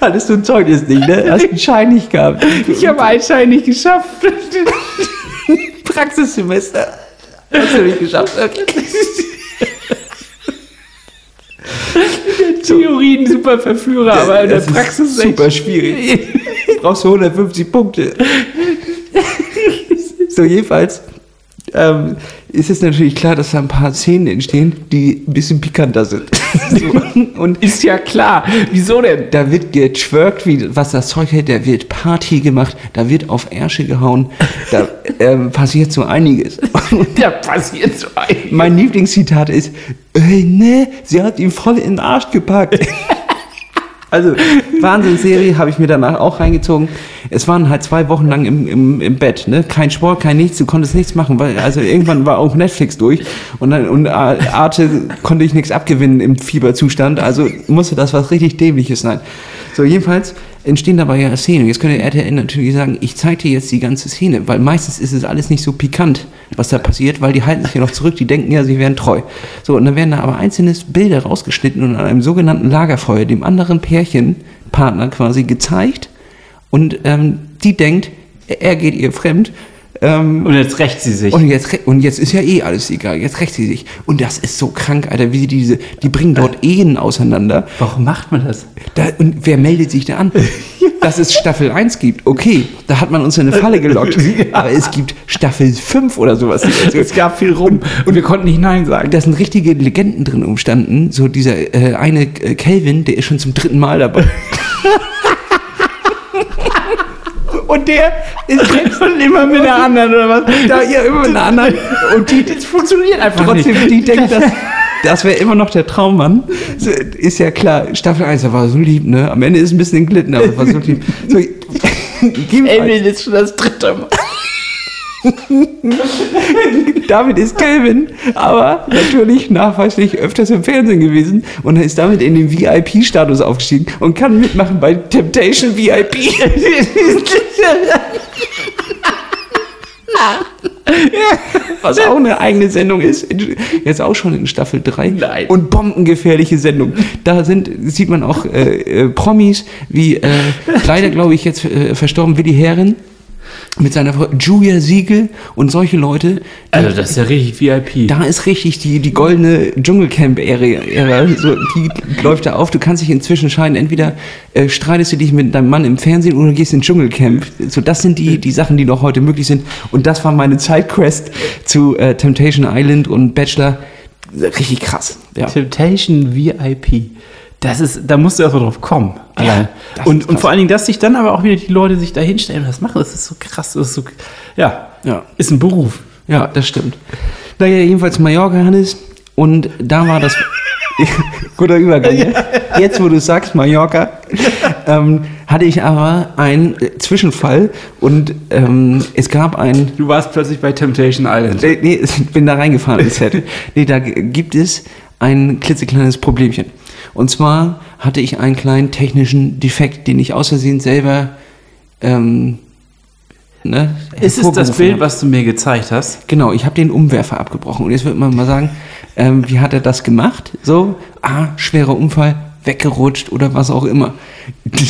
Hattest du ein Zeugnis nicht, ne? Hast einen Schein nicht gehabt. Ich habe einen Schein nicht geschafft. Praxissemester. Hast du nicht geschafft. Theorie ein super Verführer, aber in der Das ist Praxis ist echt super schwierig. Brauchst du 150 Punkte. So, jedenfalls ähm, ist es natürlich klar, dass da ein paar Szenen entstehen, die ein bisschen pikanter sind. so, und Ist ja klar. Wieso denn? da wird getwerkt, wie was das Zeug hält, da wird Party gemacht, da wird auf Ärsche gehauen, da ähm, passiert so einiges. Da passiert so ein. Mein Lieblingszitat ist, ey, ne, sie hat ihn voll in den Arsch gepackt. Also, Wahnsinnsserie habe ich mir danach auch reingezogen. Es waren halt zwei Wochen lang im, im, im Bett, ne? Kein Sport, kein nichts, du konntest nichts machen, weil, also irgendwann war auch Netflix durch und dann, und Arte konnte ich nichts abgewinnen im Fieberzustand, also musste das was richtig Dämliches sein. So, jedenfalls entstehen dabei ja Szenen. Jetzt könnte RTL natürlich sagen, ich zeige dir jetzt die ganze Szene, weil meistens ist es alles nicht so pikant, was da passiert, weil die halten sich ja noch zurück, die denken ja, sie wären treu. So, und dann werden da aber einzelne Bilder rausgeschnitten und an einem sogenannten Lagerfeuer dem anderen Pärchenpartner quasi gezeigt und ähm, die denkt, er geht ihr fremd. Ähm, Und jetzt rächt sie sich. und jetzt, und jetzt ist ja eh alles egal, jetzt rächt sie sich. Und das ist so krank, Alter, wie sie diese, die bringen dort Ehen auseinander. Warum macht man das? Da, und wer meldet sich da an? Dass es Staffel 1 gibt, okay, da hat man uns in eine Falle gelockt. Aber es gibt Staffel 5 oder sowas. Also, Es gab viel rum und wir konnten nicht Nein sagen. da sind richtige Legenden drin umstanden. So dieser äh, eine äh, Kelvin, der ist schon zum dritten Mal dabei. Und der ist jetzt Und immer mit der anderen oder was? da ja immer mit einer anderen. Und die Das funktioniert einfach trotzdem, nicht. die denkt, das, das wäre immer noch der Traummann. Ist ja klar, Staffel 1, der war so lieb, ne? Am Ende ist ein bisschen glitten, aber war so lieb. So, Emil ist schon das dritte Mal. damit ist Calvin aber natürlich nachweislich öfters im Fernsehen gewesen und er ist damit in den VIP-Status aufgestiegen und kann mitmachen bei Temptation VIP. Was auch eine eigene Sendung ist. Jetzt auch schon in Staffel 3. Nein. Und bombengefährliche Sendung. Da sind, sieht man auch äh, äh, Promis wie äh, leider, glaube ich, jetzt äh, verstorben Willi Herren mit seiner Frau Julia Siegel und solche Leute. Also das ist ja richtig VIP. Da ist richtig die, die goldene Dschungelcamp-Ära. So, die läuft da auf. Du kannst dich inzwischen entscheiden, entweder äh, streitest du dich mit deinem Mann im Fernsehen oder gehst in Dschungelcamp. So, das sind die, die Sachen, die noch heute möglich sind. Und das war meine Sidequest zu äh, Temptation Island und Bachelor. Richtig krass. Ja. Temptation VIP. Das ist, da musst du erstmal drauf kommen. Ja, und, und vor allen Dingen, dass sich dann aber auch wieder die Leute sich da hinstellen und das machen, das ist so krass. Das ist so, ja, Ja. ist ein Beruf. Ja, das stimmt. Naja, jedenfalls Mallorca, Hannes. Und da war das. Guter Übergang. ne? Jetzt, wo du sagst, Mallorca, ähm, hatte ich aber einen äh, Zwischenfall und ähm, es gab ein. Du warst plötzlich bei Temptation Island. Nee, nee, ich bin da reingefahren ins Set. Nee, da gibt es ein klitzekleines Problemchen. Und zwar hatte ich einen kleinen technischen Defekt, den ich aus Versehen selber. Ähm, ne, Ist es das Bild, habe. was du mir gezeigt hast? Genau, ich habe den Umwerfer abgebrochen. Und jetzt wird man mal sagen, ähm, wie hat er das gemacht? So, ah, schwerer Unfall, weggerutscht oder was auch immer.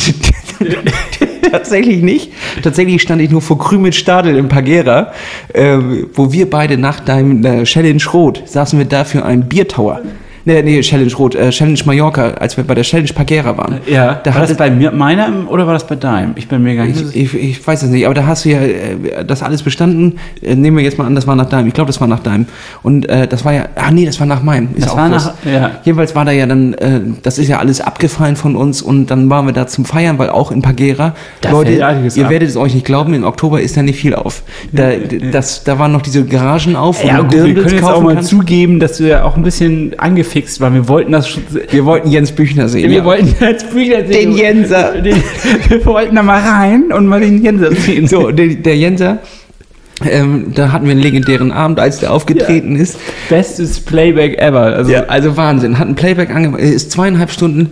Tatsächlich nicht. Tatsächlich stand ich nur vor Krümel Stadel im Pagera, ähm, wo wir beide nach deinem äh, Challenge Rot saßen wir da für einen Biertower. Nee, nee, Challenge Rot, äh, Challenge Mallorca, als wir bei der Challenge Pagera waren. Ja, da war das bei mir, meiner oder war das bei deinem? Ich bin mir gar nicht ich, ich, ich weiß es nicht, aber da hast du ja äh, das alles bestanden. Äh, nehmen wir jetzt mal an, das war nach deinem. Ich glaube, das war nach deinem. Und äh, das war ja, ah nee, das war nach meinem. Ist Das auch war nach- ja. Jedenfalls war da ja dann, äh, das ist ja alles abgefallen von uns und dann waren wir da zum Feiern, weil auch in Pagera, Da Leute, ihr ab. werdet es euch nicht glauben, im Oktober ist da nicht viel auf. Da, das, da waren noch diese Garagen auf, Ja, du gut, wir können jetzt auch mal kannst. zugeben, dass wir ja auch ein bisschen angefixt waren. Wir wollten das schon. Wir wollten Jens Büchner sehen. Wir ja. wollten jetzt Bücher sehen. Den Jenser. Den, wir wollten da mal rein und mal den Jenser sehen. So, der, der Jenser, ähm, da hatten wir einen legendären Abend, als der aufgetreten ist. Bestes Playback ever. Also, Also, also Wahnsinn. Hat ein Playback angemacht, ist zweieinhalb Stunden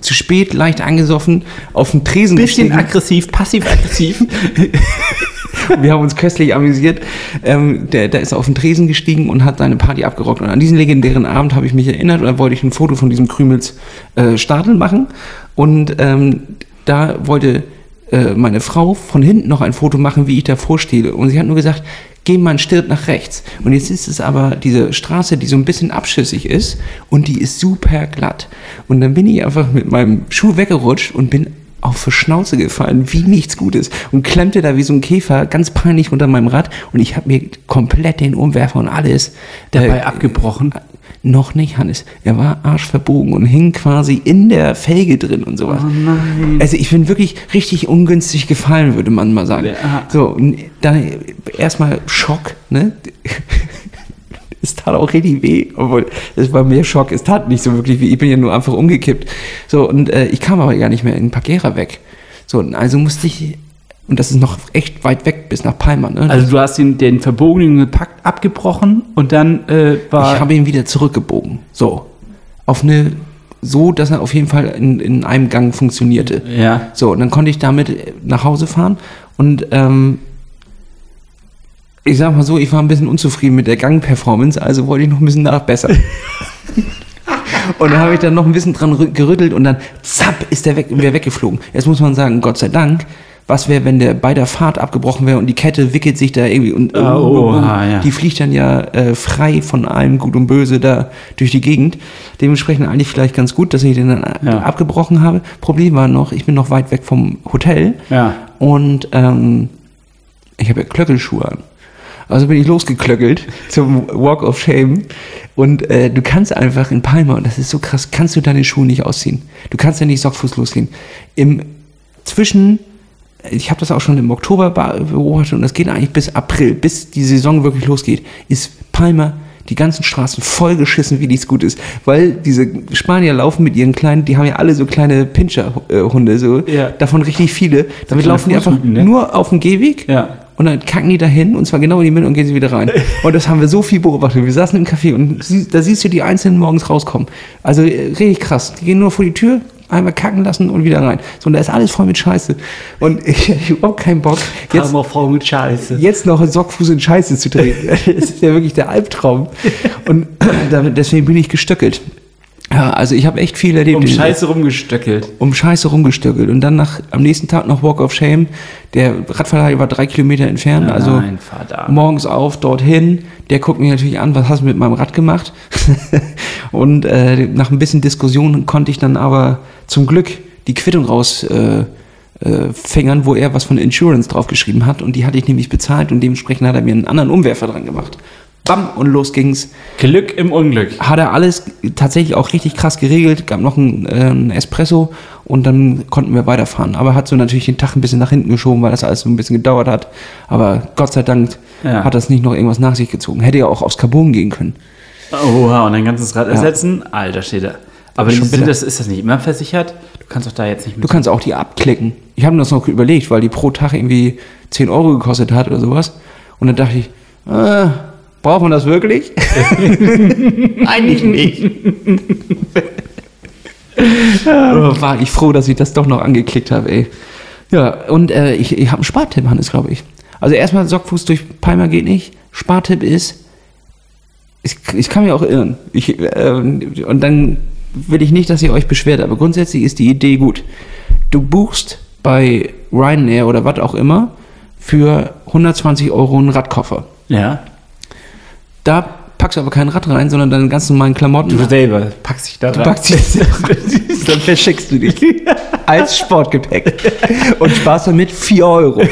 zu spät, leicht angesoffen, auf den Tresen bisschen gestiegen. aggressiv, passiv-aggressiv. Wir haben uns köstlich amüsiert. Ähm, der, der ist auf den Tresen gestiegen und hat seine Party abgerockt. Und an diesen legendären Abend habe ich mich erinnert und da wollte ich ein Foto von diesem Krümels äh, Stadel machen. Und ähm, da wollte äh, meine Frau von hinten noch ein Foto machen, wie ich davor stehe. Und sie hat nur gesagt, geh mal einen Schritt nach rechts. Und jetzt ist es aber diese Straße, die so ein bisschen abschüssig ist und die ist super glatt. Und dann bin ich einfach mit meinem Schuh weggerutscht und bin auf die Schnauze gefallen, wie nichts Gutes. Und klemmte da wie so ein Käfer ganz peinlich unter meinem Rad. Und ich habe mir komplett den Umwerfer und alles Dabei äh, abgebrochen. noch nicht, Hannes. Er war arschverbogen und hing quasi in der Felge drin und sowas. Oh nein. Also ich bin wirklich richtig ungünstig gefallen, würde man mal sagen. Ja. So, dann erstmal Schock, ne? Es tat auch richtig weh, obwohl es war mehr Schock, es tat nicht so wirklich weh, ich bin ja nur einfach umgekippt. So, und äh, ich kam aber gar nicht mehr in Pagera weg. So, und also musste ich, und das ist noch echt weit weg bis nach Palma, ne? Also du hast den, den verbogenen gepackt, abgebrochen und dann äh, war... Ich habe ihn wieder zurückgebogen. So. Auf eine, so, dass er auf jeden Fall in, in einem Gang funktionierte. ja. So, und dann konnte ich damit nach Hause fahren und ähm, ich sag mal so, ich war ein bisschen unzufrieden mit der Gangperformance, also wollte ich noch ein bisschen nachbessern. und dann habe ich dann noch ein bisschen dran rü- gerüttelt und dann zapp ist der weg, wäre weggeflogen. Jetzt muss man sagen, Gott sei Dank, was wäre, wenn der bei der Fahrt abgebrochen wäre und die Kette wickelt sich da irgendwie und Ah, oha, ja. die fliegt dann ja äh, frei von allem Gut und Böse da durch die Gegend. Dementsprechend eigentlich vielleicht ganz gut, dass ich den dann Ja. abgebrochen habe. Problem war noch, ich bin noch weit weg vom Hotel Ja. und ähm, ich habe ja Klöckelschuhe an. Also bin ich losgeklöckelt zum Walk of Shame und äh, du kannst einfach in Palma, und das ist so krass, kannst du deine Schuhe nicht ausziehen. Du kannst ja nicht Sockfuß losgehen. Im zwischen, ich habe das auch schon im Oktober be- beobachtet und das geht eigentlich bis April, bis die Saison wirklich losgeht, ist Palma die ganzen Straßen vollgeschissen, wie nichts gut ist. Weil diese Spanier laufen mit ihren kleinen, die haben ja alle so kleine Pinscher-Hunde, so, Ja. davon richtig viele. Damit laufen die einfach ne? nur auf dem Gehweg Ja. Und dann kacken die dahin und zwar genau in die Mitte und gehen sie wieder rein. Und das haben wir so viel beobachtet. Wir saßen im Café und sie, da siehst du die Einzelnen morgens rauskommen. Also äh, richtig krass. Die gehen nur vor die Tür, einmal kacken lassen und wieder rein. So, und da ist alles voll mit Scheiße. Und ich habe überhaupt keinen Bock, jetzt, Frau mit Scheiße. jetzt noch einen Sockfuß in Scheiße zu treten. Das ist ja wirklich der Albtraum. Und damit- deswegen bin ich gestöckelt. Ja, also ich habe echt viel erlebt. Um Scheiße rumgestöckelt. um Scheiße rumgestöckelt und dann nach, am nächsten Tag noch Walk of Shame. Der Radverleih war drei Kilometer entfernt, also Nein, Vater. morgens auf, dorthin. Der guckt mich natürlich an, was hast du mit meinem Rad gemacht? und äh, nach ein bisschen Diskussion konnte ich dann aber zum Glück die Quittung raus äh, äh, fingern, wo er was von Insurance draufgeschrieben hat und die hatte ich nämlich bezahlt und dementsprechend hat er mir einen anderen Umwerfer dran gemacht. Bam, und los ging's Glück im Unglück. hat er alles tatsächlich auch richtig krass geregelt, gab noch einen, äh, einen Espresso und dann konnten wir weiterfahren. Aber hat so natürlich den Tag ein bisschen nach hinten geschoben, weil das alles so ein bisschen gedauert hat. Aber Gott sei Dank Ja. hat das nicht noch irgendwas nach sich gezogen. Hätte ja auch aufs Carbon gehen können. Oha, und ein ganzes Rad ersetzen? Alter, steht da. Aber sind das, ist das nicht immer versichert? Du kannst doch da jetzt nicht Du kannst auch die abklicken. Ich habe mir das noch überlegt, weil die pro Tag irgendwie 10 Euro gekostet hat oder sowas. Und dann dachte ich, äh, braucht man das wirklich? Eigentlich nicht. Oh, war ich froh, dass ich das doch noch angeklickt habe, ey. Ja, und äh, ich, ich habe einen Spartipp, Hannes, glaube ich. Also erstmal Sockfuß durch Palma geht nicht. Spartipp ist, ich, ich kann mich auch irren. Ich, äh, und dann will ich nicht, dass ihr euch beschwert, aber grundsätzlich ist die Idee gut. Du buchst bei Ryanair oder was auch immer für 120 Euro einen Radkoffer. Ja. Da packst du aber kein Rad rein, sondern deine ganz normalen Klamotten. Du selber packst dich da Du rein. packst dich dann verschickst du dich als Sportgepäck und sparst damit 4 Euro.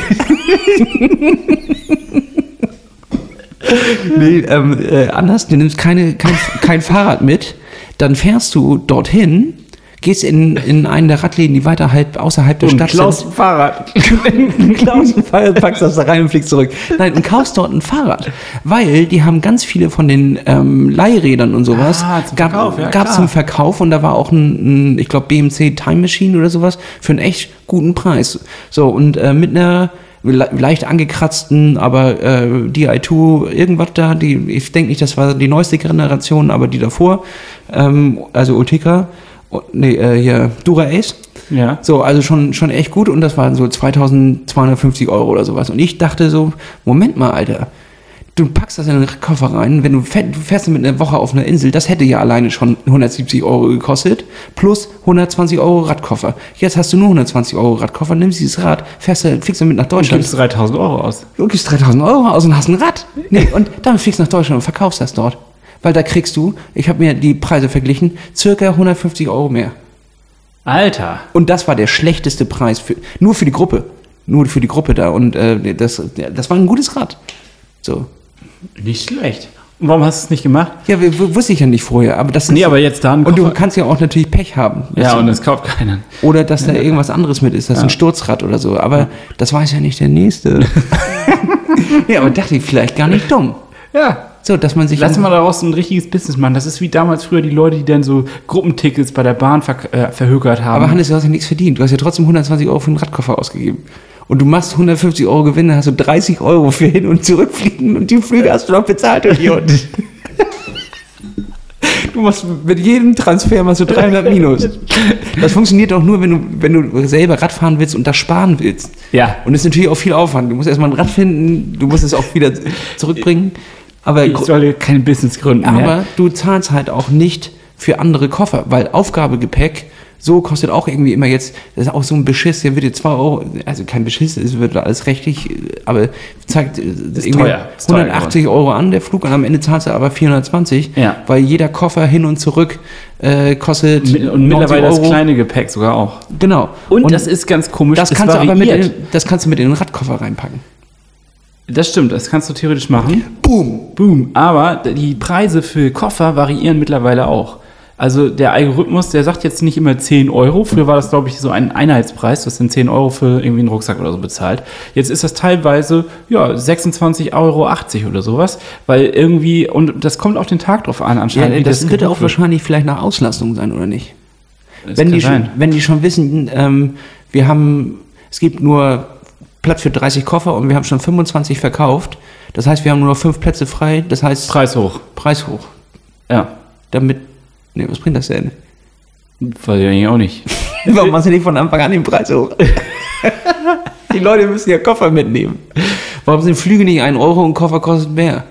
nee, ähm, äh, anders, du nimmst keine, kein, kein Fahrrad mit, dann fährst du dorthin, gehst in, in einen der Radläden, die weiter halb, außerhalb der Und Stadt klaust ein Fahrrad. klaust ein Fahrrad, packst das da rein und fliegst zurück. Nein, und kaufst dort ein Fahrrad. Weil die haben ganz viele von den ähm, Leihrädern und sowas. Ah, zum gab, Verkauf, ja, gab klar. zum Verkauf und da war auch ein, ein ich glaube, BMC Time Machine oder sowas für einen echt guten Preis. So, und äh, mit einer le- leicht angekratzten, aber äh, DI2, irgendwas da, die, ich denke nicht, das war die neueste Generation, aber die davor, ähm, also Ultegra, nee, äh, hier, Dura Ace. Ja. So, also schon, schon echt gut und das waren so 2250 Euro oder sowas. Und ich dachte so, Moment mal, Alter, du packst das in den Koffer rein, wenn du, fähr, du fährst mit einer Woche auf einer Insel, das hätte ja alleine schon 170 Euro gekostet, plus 120 Euro Radkoffer. Jetzt hast du nur 120 Euro Radkoffer, nimmst dieses Rad, fährst fliegst damit nach Du Deutschland. gibst 3000 Euro aus. Du gibst 3000 Euro aus und hast ein Rad. Nee, und dann fliegst du nach Deutschland und verkaufst das dort. Weil da kriegst du, ich habe mir die Preise verglichen, circa 150 Euro mehr. Alter. Und das war der schlechteste Preis für, nur für die Gruppe. Nur für die Gruppe da. Und äh, das, das war ein gutes Rad. So. Nicht schlecht. Und warum hast du es nicht gemacht? Ja, wusste ich ja nicht vorher. Aber das ist, Nee, aber jetzt da Und du kannst ja auch natürlich Pech haben. Ja, und es kauft keiner. oder dass da irgendwas anderes mit ist, das ist ein Sturzrad oder so. Aber das weiß ja nicht der Nächste. ja, aber dachte ich vielleicht gar nicht dumm. Ja. So, dass man sich. Lass mal daraus ein richtiges Business machen. Das ist wie damals früher die Leute, die dann so Gruppentickets bei der Bahn ver äh, verhökert haben. aber Hannes, du hast ja nichts verdient. Du hast ja trotzdem 120 Euro für einen Radkoffer ausgegeben. Und du machst 150 Euro Gewinn, dann hast du 30 Euro für hin- und zurückfliegen und die Flüge hast du noch bezahlt, du Idiot. Du machst mit jedem Transfer machst du 300 Minus. Das funktioniert auch nur, wenn du, wenn du selber Rad fahren willst und das sparen willst. Ja. Und das ist natürlich auch viel Aufwand. Du musst erstmal ein Rad finden, du musst es auch wieder zurückbringen. Aber, ich soll kein Business gründen. aber mehr. du zahlst halt auch nicht für andere Koffer, weil Aufgabegepäck so kostet auch irgendwie immer jetzt, das ist auch so ein Beschiss, der wird dir 2 Euro, also kein Beschiss, es wird alles rechtlich, aber zeigt äh, irgendwie teuer, ist teuer 180 Euro an, der Flug, und am Ende zahlst du aber 420, Ja. weil jeder Koffer hin und zurück äh, kostet Und 90 mittlerweile das Euro. kleine Gepäck sogar auch. Genau. Und, das ist ganz komisch. das kannst du aber mit in, das kannst du mit in den Radkoffer reinpacken. Das stimmt, das kannst du theoretisch machen. Boom. Boom. Aber die Preise für Koffer variieren mittlerweile auch. Also der Algorithmus, der sagt jetzt nicht immer 10 Euro. Früher war das, glaube ich, so ein Einheitspreis. Das sind 10 Euro für irgendwie einen Rucksack oder so bezahlt. Jetzt ist das teilweise, ja, 26,80 Euro oder sowas. Weil irgendwie, und das kommt auf den Tag drauf an Ja, anscheinend. wie das wird gebucht auch wahrscheinlich vielleicht nach Auslastung sein, oder nicht? Das wenn die, schon, wenn die schon wissen, ähm, wir haben, es gibt nur Platz für 30 Koffer und wir haben schon 25 verkauft. Das heißt, wir haben nur noch fünf Plätze frei. Das heißt, Preis hoch. Preis hoch. Ja. Damit, nee, was bringt das denn? Weiß ich eigentlich auch nicht. Warum machst du nicht von Anfang an den Preis hoch? Die Leute müssen ja Koffer mitnehmen. Warum sind Flüge nicht ein Euro und Koffer kostet mehr?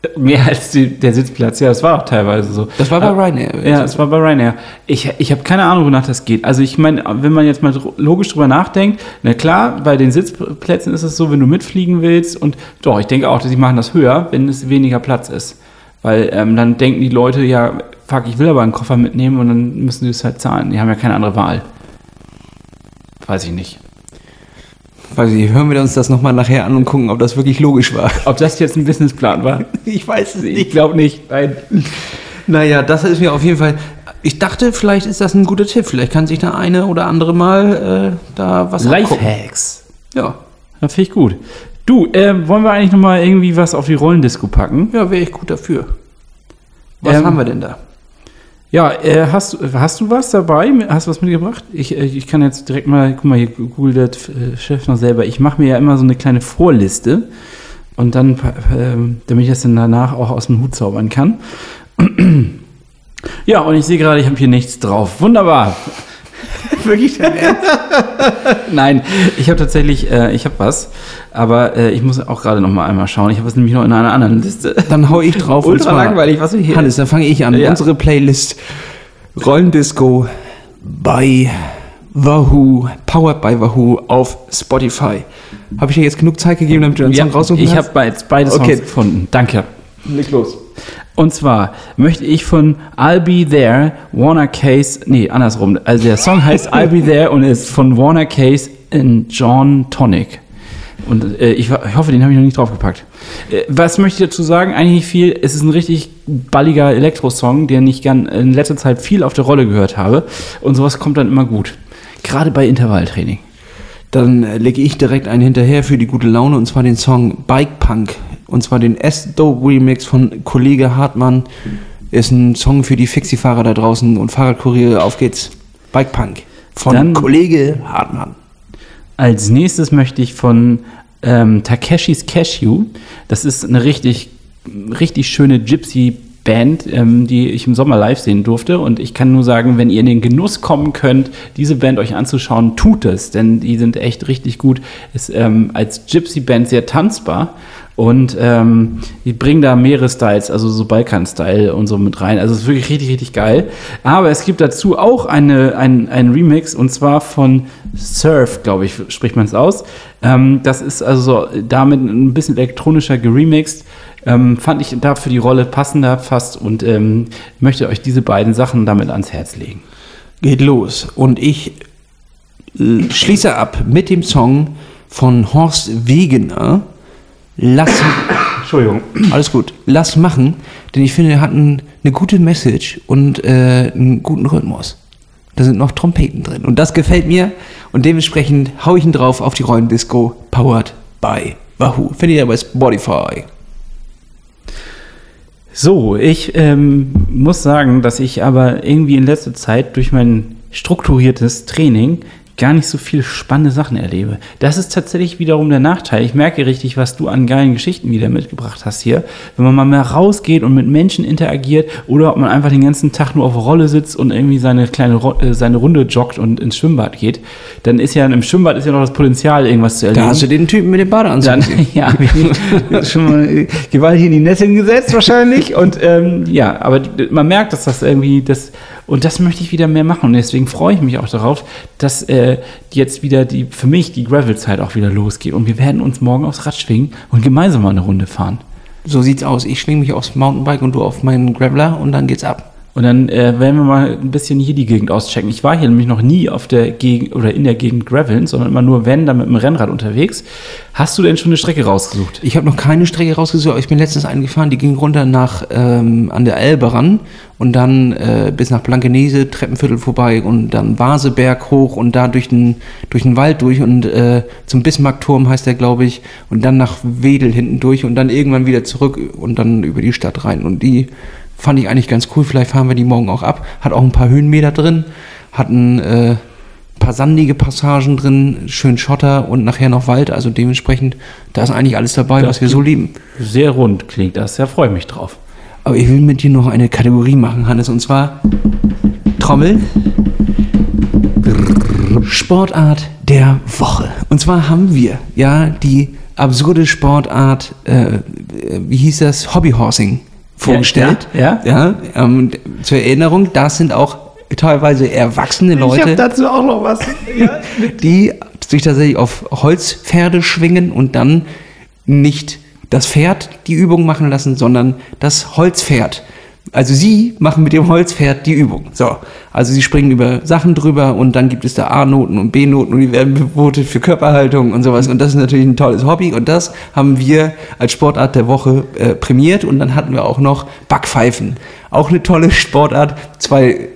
Mehr als die, der Sitzplatz, ja, das war auch teilweise so. Das war bei Aber- Ryanair. Ja, das war bei Ryanair. Ich, ich habe keine Ahnung, wonach das geht. Also ich meine, wenn man jetzt mal logisch drüber nachdenkt, na klar, bei den Sitzplätzen ist es so, wenn du mitfliegen willst und doch, ich denke auch, dass sie machen das höher, wenn es weniger Platz ist. Weil ähm, dann denken die Leute, ja, fuck, ich will aber einen Koffer mitnehmen und dann müssen sie es halt zahlen. Die haben ja keine andere Wahl. Weiß ich nicht. Weiß ich, hören wir uns das nochmal nachher an und gucken, ob das wirklich logisch war. Ob das jetzt ein Businessplan war? Ich weiß es Ich glaube nicht. Nein. Naja, das ist mir auf jeden Fall. Ich dachte, vielleicht ist das ein guter Tipp. Vielleicht kann sich da eine oder andere mal äh, da was. Lifehacks. Ja, Das finde ich gut. Du, äh, wollen wir eigentlich nochmal irgendwie was auf die Rollendisco packen? ja wäre ich gut dafür. Was Ähm, haben wir denn da? Ja, äh, hast, du- hast du was dabei? Hast du was mitgebracht? Ich, äh, ich kann jetzt direkt mal, guck mal, hier googelt der äh, Chef noch selber. Ich mache mir ja immer so eine kleine Vorliste und dann, äh, damit ich das dann danach auch aus dem Hut zaubern kann. Ja, und ich sehe gerade, ich habe hier nichts drauf. Wunderbar. Wirklich dein Ernst? Nein, ich habe tatsächlich, äh, ich habe was, aber äh, ich muss auch gerade noch mal einmal schauen. Ich habe es nämlich noch in einer anderen Liste. Dann hau ich drauf. und Ultra langweilig, was wir hier. Hannes, dann fange ich an. Ja. Unsere Playlist Rollendisco bei Wahoo, powered by Wahoo auf Spotify. Habe ich dir jetzt genug Zeit gegeben, damit du den Ja, Song raussuchen ich habe beide, beide Songs Okay. gefunden. Danke. Leg los. Und zwar möchte ich von I'll Be There, Warner Case, nee, andersrum. Also der Song heißt I'll Be There und ist von Warner Case in John Tonic. Und äh, ich, ich hoffe, den habe ich noch nicht draufgepackt. Äh, was möchte ich dazu sagen? Eigentlich nicht viel. Es ist ein richtig balliger Elektro-Song, den ich gern in letzter Zeit viel auf der Rolle gehört habe. Und sowas kommt dann immer gut. Gerade bei Intervalltraining. Dann äh, lege ich direkt einen hinterher für die gute Laune und zwar den Song Bike Punk. Und zwar den S-Dope Remix von Kollege Hartmann. Ist ein Song für die Fixie-Fahrer da draußen und Fahrradkuriere. Auf geht's. Bike Punk von Dann- Kollege Hartmann. Als nächstes möchte ich von ähm, Takeshis Cashew. Das ist eine richtig, richtig schöne Gypsy-Band, ähm, die ich im Sommer live sehen durfte. Und ich kann nur sagen, wenn ihr in den Genuss kommen könnt, diese Band euch anzuschauen, tut es, denn die sind echt richtig gut. Ist ähm, als Gypsy-Band sehr tanzbar. Und ähm, die bringen da mehrere Styles, also so Balkan-Style und so mit rein. Also es ist wirklich richtig, richtig geil. Aber es gibt dazu auch eine, ein, ein Remix und zwar von Surf, glaube ich, spricht man es aus. Ähm, das ist also so damit ein bisschen elektronischer geremixed. Ähm, fand ich da für die Rolle passender fast und ähm, möchte euch diese beiden Sachen damit ans Herz legen. Geht los. Und ich äh, schließe ab mit dem Song von Horst Wegener. Lass, Entschuldigung. alles gut, lass machen, denn ich finde, er hat ein, eine gute Message und äh, einen guten Rhythmus. Da sind noch Trompeten drin und das gefällt mir und dementsprechend hau ich ihn drauf auf die Rollendisco, powered by Wahoo. Findet ihr bei Spotify. So, ich ähm, muss sagen, dass ich aber irgendwie in letzter Zeit durch mein strukturiertes Training gar nicht so viele spannende Sachen erlebe. Das ist tatsächlich wiederum der Nachteil. Ich merke richtig, was du an geilen Geschichten wieder mitgebracht hast hier. Wenn man mal mehr rausgeht und mit Menschen interagiert oder ob man einfach den ganzen Tag nur auf Rolle sitzt und irgendwie seine kleine äh, seine Runde joggt und ins Schwimmbad geht, dann ist ja im Schwimmbad ist ja noch das Potenzial, irgendwas zu erleben. Da hast du den Typen mit dem Badeanzug. Dann, ja, schon mal äh, gewaltig in die Nettin gesetzt wahrscheinlich. Und ähm, ja, aber man merkt, dass das irgendwie das und das möchte ich wieder mehr machen. Und deswegen freue ich mich auch darauf, dass äh, jetzt wieder die für mich die Gravel-Zeit auch wieder losgeht. Und wir werden uns morgen aufs Rad schwingen und gemeinsam mal eine Runde fahren. So sieht's aus. Ich schwinge mich aufs Mountainbike und du auf meinen Graveler und dann geht's ab. Und dann äh, werden wir mal ein bisschen hier die Gegend auschecken. Ich war hier nämlich noch nie auf der Gegend oder in der Gegend Graveln, sondern immer nur wenn, dann mit dem Rennrad unterwegs. Hast du denn schon eine Strecke rausgesucht? Ich habe noch keine Strecke rausgesucht, aber ich bin letztens eingefahren, die ging runter nach ähm, an der Elbe ran und dann äh, bis nach Blankenese, Treppenviertel vorbei und dann Vaseberg hoch und da durch den, durch den Wald durch und äh, zum Bismarckturm heißt der, glaube ich, und dann nach Wedel hinten durch und dann irgendwann wieder zurück und dann über die Stadt rein. Und die fand ich eigentlich ganz cool. Vielleicht fahren wir die morgen auch ab. Hat auch ein paar Höhenmeter drin, hat ein äh, paar sandige Passagen drin, schön Schotter und nachher noch Wald. Also dementsprechend, da ist eigentlich alles dabei, Das was wir so lieben. Sehr rund klingt das, da freue ich mich drauf. Aber ich will mit dir noch eine Kategorie machen, Hannes, und zwar Trommel. Sportart der Woche. Und zwar haben wir ja die absurde Sportart, äh, wie hieß das, Hobbyhorsing vorgestellt. ja, ja ähm, zur Erinnerung, das sind auch teilweise erwachsene Leute, dazu auch noch was. die sich tatsächlich auf Holzpferde schwingen und dann nicht das Pferd die Übung machen lassen, sondern das Holzpferd. Also sie machen mit dem Holzpferd die Übung. So, also sie springen über Sachen drüber und dann gibt es da A-Noten und B-Noten und die werden bevotet für Körperhaltung und sowas. Und das ist natürlich ein tolles Hobby und das haben wir als Sportart der Woche äh, prämiert und dann hatten wir auch noch Backpfeifen. Auch eine tolle Sportart. Zwei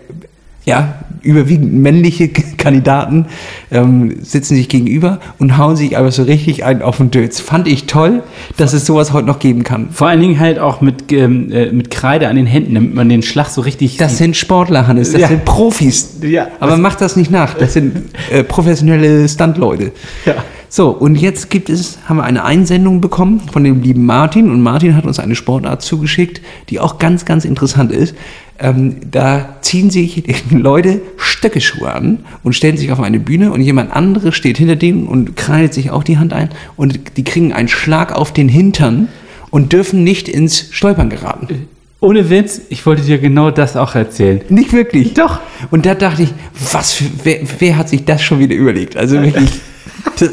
ja, überwiegend männliche Kandidaten ähm, sitzen sich gegenüber und hauen sich einfach so richtig einen auf den Dötz. Fand ich toll, dass es sowas heute noch geben kann. Vor allen Dingen halt auch mit, ähm, äh, mit Kreide an den Händen, damit man den Schlag so richtig Das sieht. sind Sportler, Hannes, das Ja. sind Profis. Ja. Aber macht das nicht nach, das sind äh, professionelle Stuntleute. Ja. So, und jetzt gibt es, haben wir eine Einsendung bekommen von dem lieben Martin und Martin hat uns eine Sportart zugeschickt, die auch ganz, ganz interessant ist. Ähm, da ziehen sich die Leute Stöckeschuhe an und stellen sich auf eine Bühne und jemand anderes steht hinter denen und kreidet sich auch die Hand ein und die kriegen einen Schlag auf den Hintern und dürfen nicht ins Stolpern geraten. Ohne Witz, ich wollte dir genau das auch erzählen. Nicht wirklich. Doch. Und da dachte ich, was für, wer, wer hat sich das schon wieder überlegt? Also wirklich. das,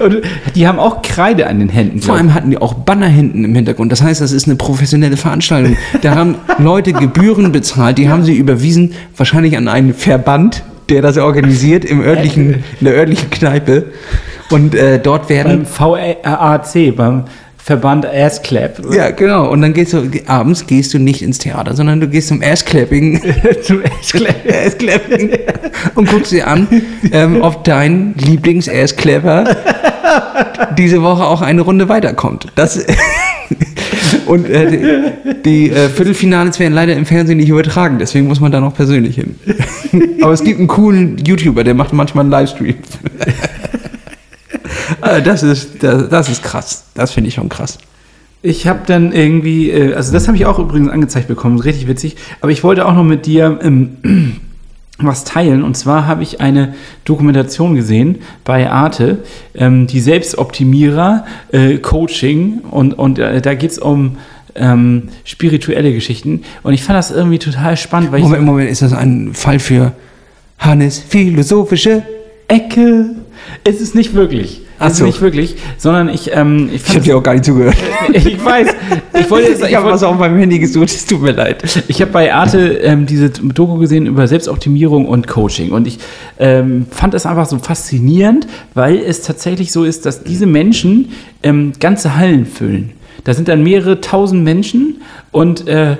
Und die haben auch Kreide an den Händen. vor allem hatten die auch Banner hinten im Hintergrund. Das heißt, das ist eine professionelle Veranstaltung. Da haben Leute Gebühren bezahlt, die haben sie überwiesen, wahrscheinlich an einen Verband, der das organisiert im örtlichen, in der örtlichen Kneipe. Und äh, dort werden Beim VAC, beim Verband Ass Clap. ja, genau. Und dann gehst du, abends gehst du nicht ins Theater, sondern du gehst zum Ass-Clapping Zum Ass Clap. Ass-Clapping und guckst dir an, ähm, ob dein Lieblings-Ass-Clapper diese Woche auch eine Runde weiterkommt. Das und äh, die, die äh, Viertelfinales werden leider im Fernsehen nicht übertragen, deswegen muss man da noch persönlich hin. Aber es gibt einen coolen YouTuber, der macht manchmal einen Livestream. Äh, das, ist, das, das ist krass. Das finde ich schon krass. Ich habe dann irgendwie, äh, also das habe ich auch übrigens angezeigt bekommen, richtig witzig. Aber ich wollte auch noch mit dir ähm, was teilen. Und zwar habe ich eine Dokumentation gesehen bei Arte, ähm, die Selbstoptimierer, äh, Coaching und, und äh, da geht es um ähm, spirituelle Geschichten. Und ich fand das irgendwie total spannend, weil ich Moment, Moment, ist das ein Fall für Hannes philosophische? Ecke. Es ist nicht wirklich. Ach Es ist so. nicht wirklich, sondern ich, ähm, ich Ich habe dir auch gar nicht zugehört. es- ich weiß, ich wollte jetzt, Ich habe wollte- was auf meinem Handy gesucht, es tut mir leid. Ich habe bei Arte ähm, diese Doku gesehen über Selbstoptimierung und Coaching und ich ähm, fand das einfach so faszinierend, weil es tatsächlich so ist, dass diese Menschen ähm, ganze Hallen füllen. Da sind dann mehrere tausend Menschen und äh,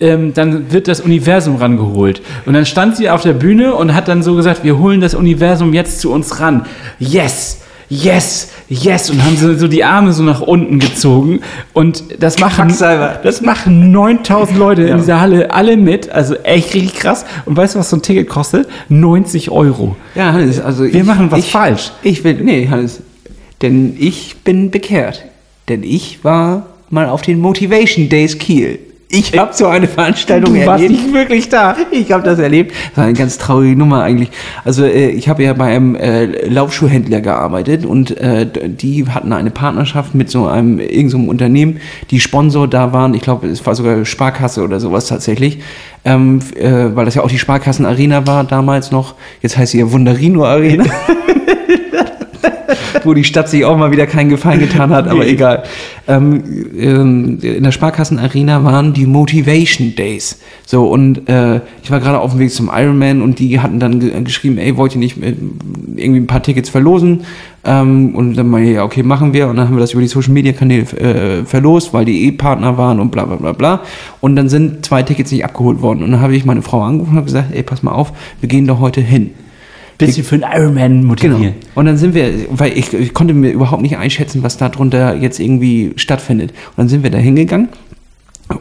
ähm, dann wird das Universum rangeholt. Und dann stand sie auf der Bühne und hat dann so gesagt, wir holen das Universum jetzt zu uns ran. Yes! Yes, yes, und haben so, so die Arme so nach unten gezogen. Und das machen, das machen 9000 Leute in dieser Halle alle mit. Also echt richtig krass. Und weißt du, was so ein Ticket kostet? 90 Euro. Ja, Hannes, also Wir machen was ich, falsch. Ich will, nee, Hannes, denn ich bin bekehrt. Denn ich war mal auf den Motivation Days Kiel. Ich habe so eine Veranstaltung Du warst erlebt. nicht wirklich da. Ich habe das erlebt. Das war eine ganz traurige Nummer eigentlich. Also äh, ich habe ja bei einem äh, Laufschuhhändler gearbeitet und äh, die hatten eine Partnerschaft mit so einem irgendeinem so einem Unternehmen, die Sponsor da waren. Ich glaube, es war sogar Sparkasse oder sowas tatsächlich, ähm, äh, weil das ja auch die Sparkassen Arena war damals noch. Jetzt heißt sie ja Wunderino Arena. wo die Stadt sich auch mal wieder keinen Gefallen getan hat, aber egal. Ähm, ähm, in der Sparkassen-Arena waren die Motivation Days. So, und äh, ich war gerade auf dem Weg zum Ironman und die hatten dann ge geschrieben, ey, wollt ihr nicht äh, irgendwie ein paar Tickets verlosen? Ähm, und dann meinte ich, ja, okay, machen wir. Und dann haben wir das über die Social-Media-Kanäle äh, verlost, weil die E-Partner waren und bla bla bla bla. Und dann sind zwei Tickets nicht abgeholt worden. Und dann habe ich meine Frau angerufen und habe gesagt, ey, pass mal auf, wir gehen doch heute hin. Bisschen für einen Ironman motivieren. Genau. Und dann sind wir, weil ich, ich konnte mir überhaupt nicht einschätzen, was da drunter jetzt irgendwie stattfindet. Und dann sind wir da hingegangen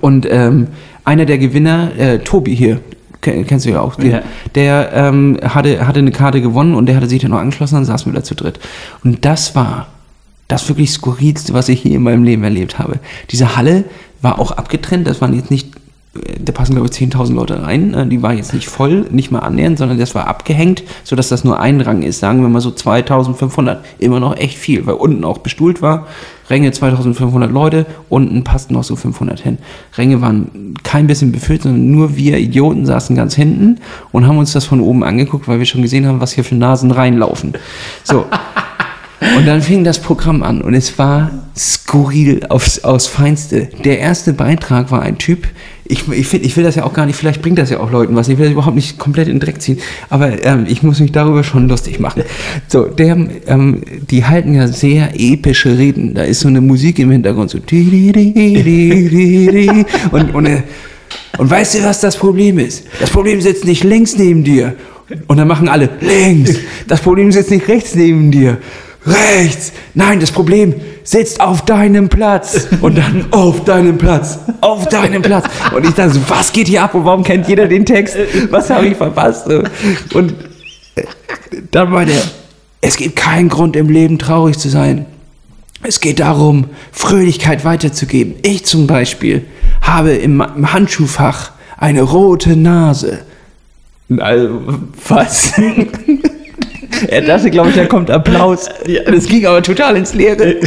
und ähm, einer der Gewinner, äh, Tobi hier, Ken- Kennst du ja auch. Den, Ja. Der ähm, hatte, hatte eine Karte gewonnen und der hatte sich dann noch angeschlossen, dann saßen wir da zu dritt. Und das war das wirklich skurrilste, was ich je in meinem Leben erlebt habe. Diese Halle war auch abgetrennt, das waren jetzt nicht, da passen glaube ich 10.000 Leute rein, äh, die war jetzt nicht voll, nicht mal annähernd, sondern das war abgehängt, sodass das nur ein Rang ist, sagen wir mal so 2.500, immer noch echt viel, weil unten auch bestuhlt war, Ränge 2.500 Leute, unten passten noch so 500 hin. Ränge waren kein bisschen befüllt, sondern nur wir Idioten saßen ganz hinten und haben uns das von oben angeguckt, weil wir schon gesehen haben, was hier für Nasen reinlaufen. So. Und dann fing das Programm an und es war skurril aufs, aufs Feinste. Der erste Beitrag war ein Typ, ich, ich, find, ich will das ja auch gar nicht, vielleicht bringt das ja auch Leuten was, ich will das überhaupt nicht komplett in den Dreck ziehen, aber ähm, ich muss mich darüber schon lustig machen. So, der, ähm, die halten ja sehr epische Reden, da ist so eine Musik im Hintergrund, so und, und, und weißt du, was das Problem ist? Das Problem sitzt nicht links neben dir. Und dann machen alle links. Das Problem sitzt nicht rechts neben dir. Rechts. Nein, das Problem sitzt auf deinem Platz. Und dann auf deinem Platz. Auf deinem Platz. Und ich dachte so, was geht hier ab? Und warum kennt jeder den Text? Was habe ich verpasst? Und äh, dann war der, es gibt keinen Grund im Leben traurig zu sein. Es geht darum, Fröhlichkeit weiterzugeben. Ich zum Beispiel habe im, im Handschuhfach eine rote Nase. Also, was? Er dachte, glaube ich, da kommt Applaus. Das ging aber total ins Leere.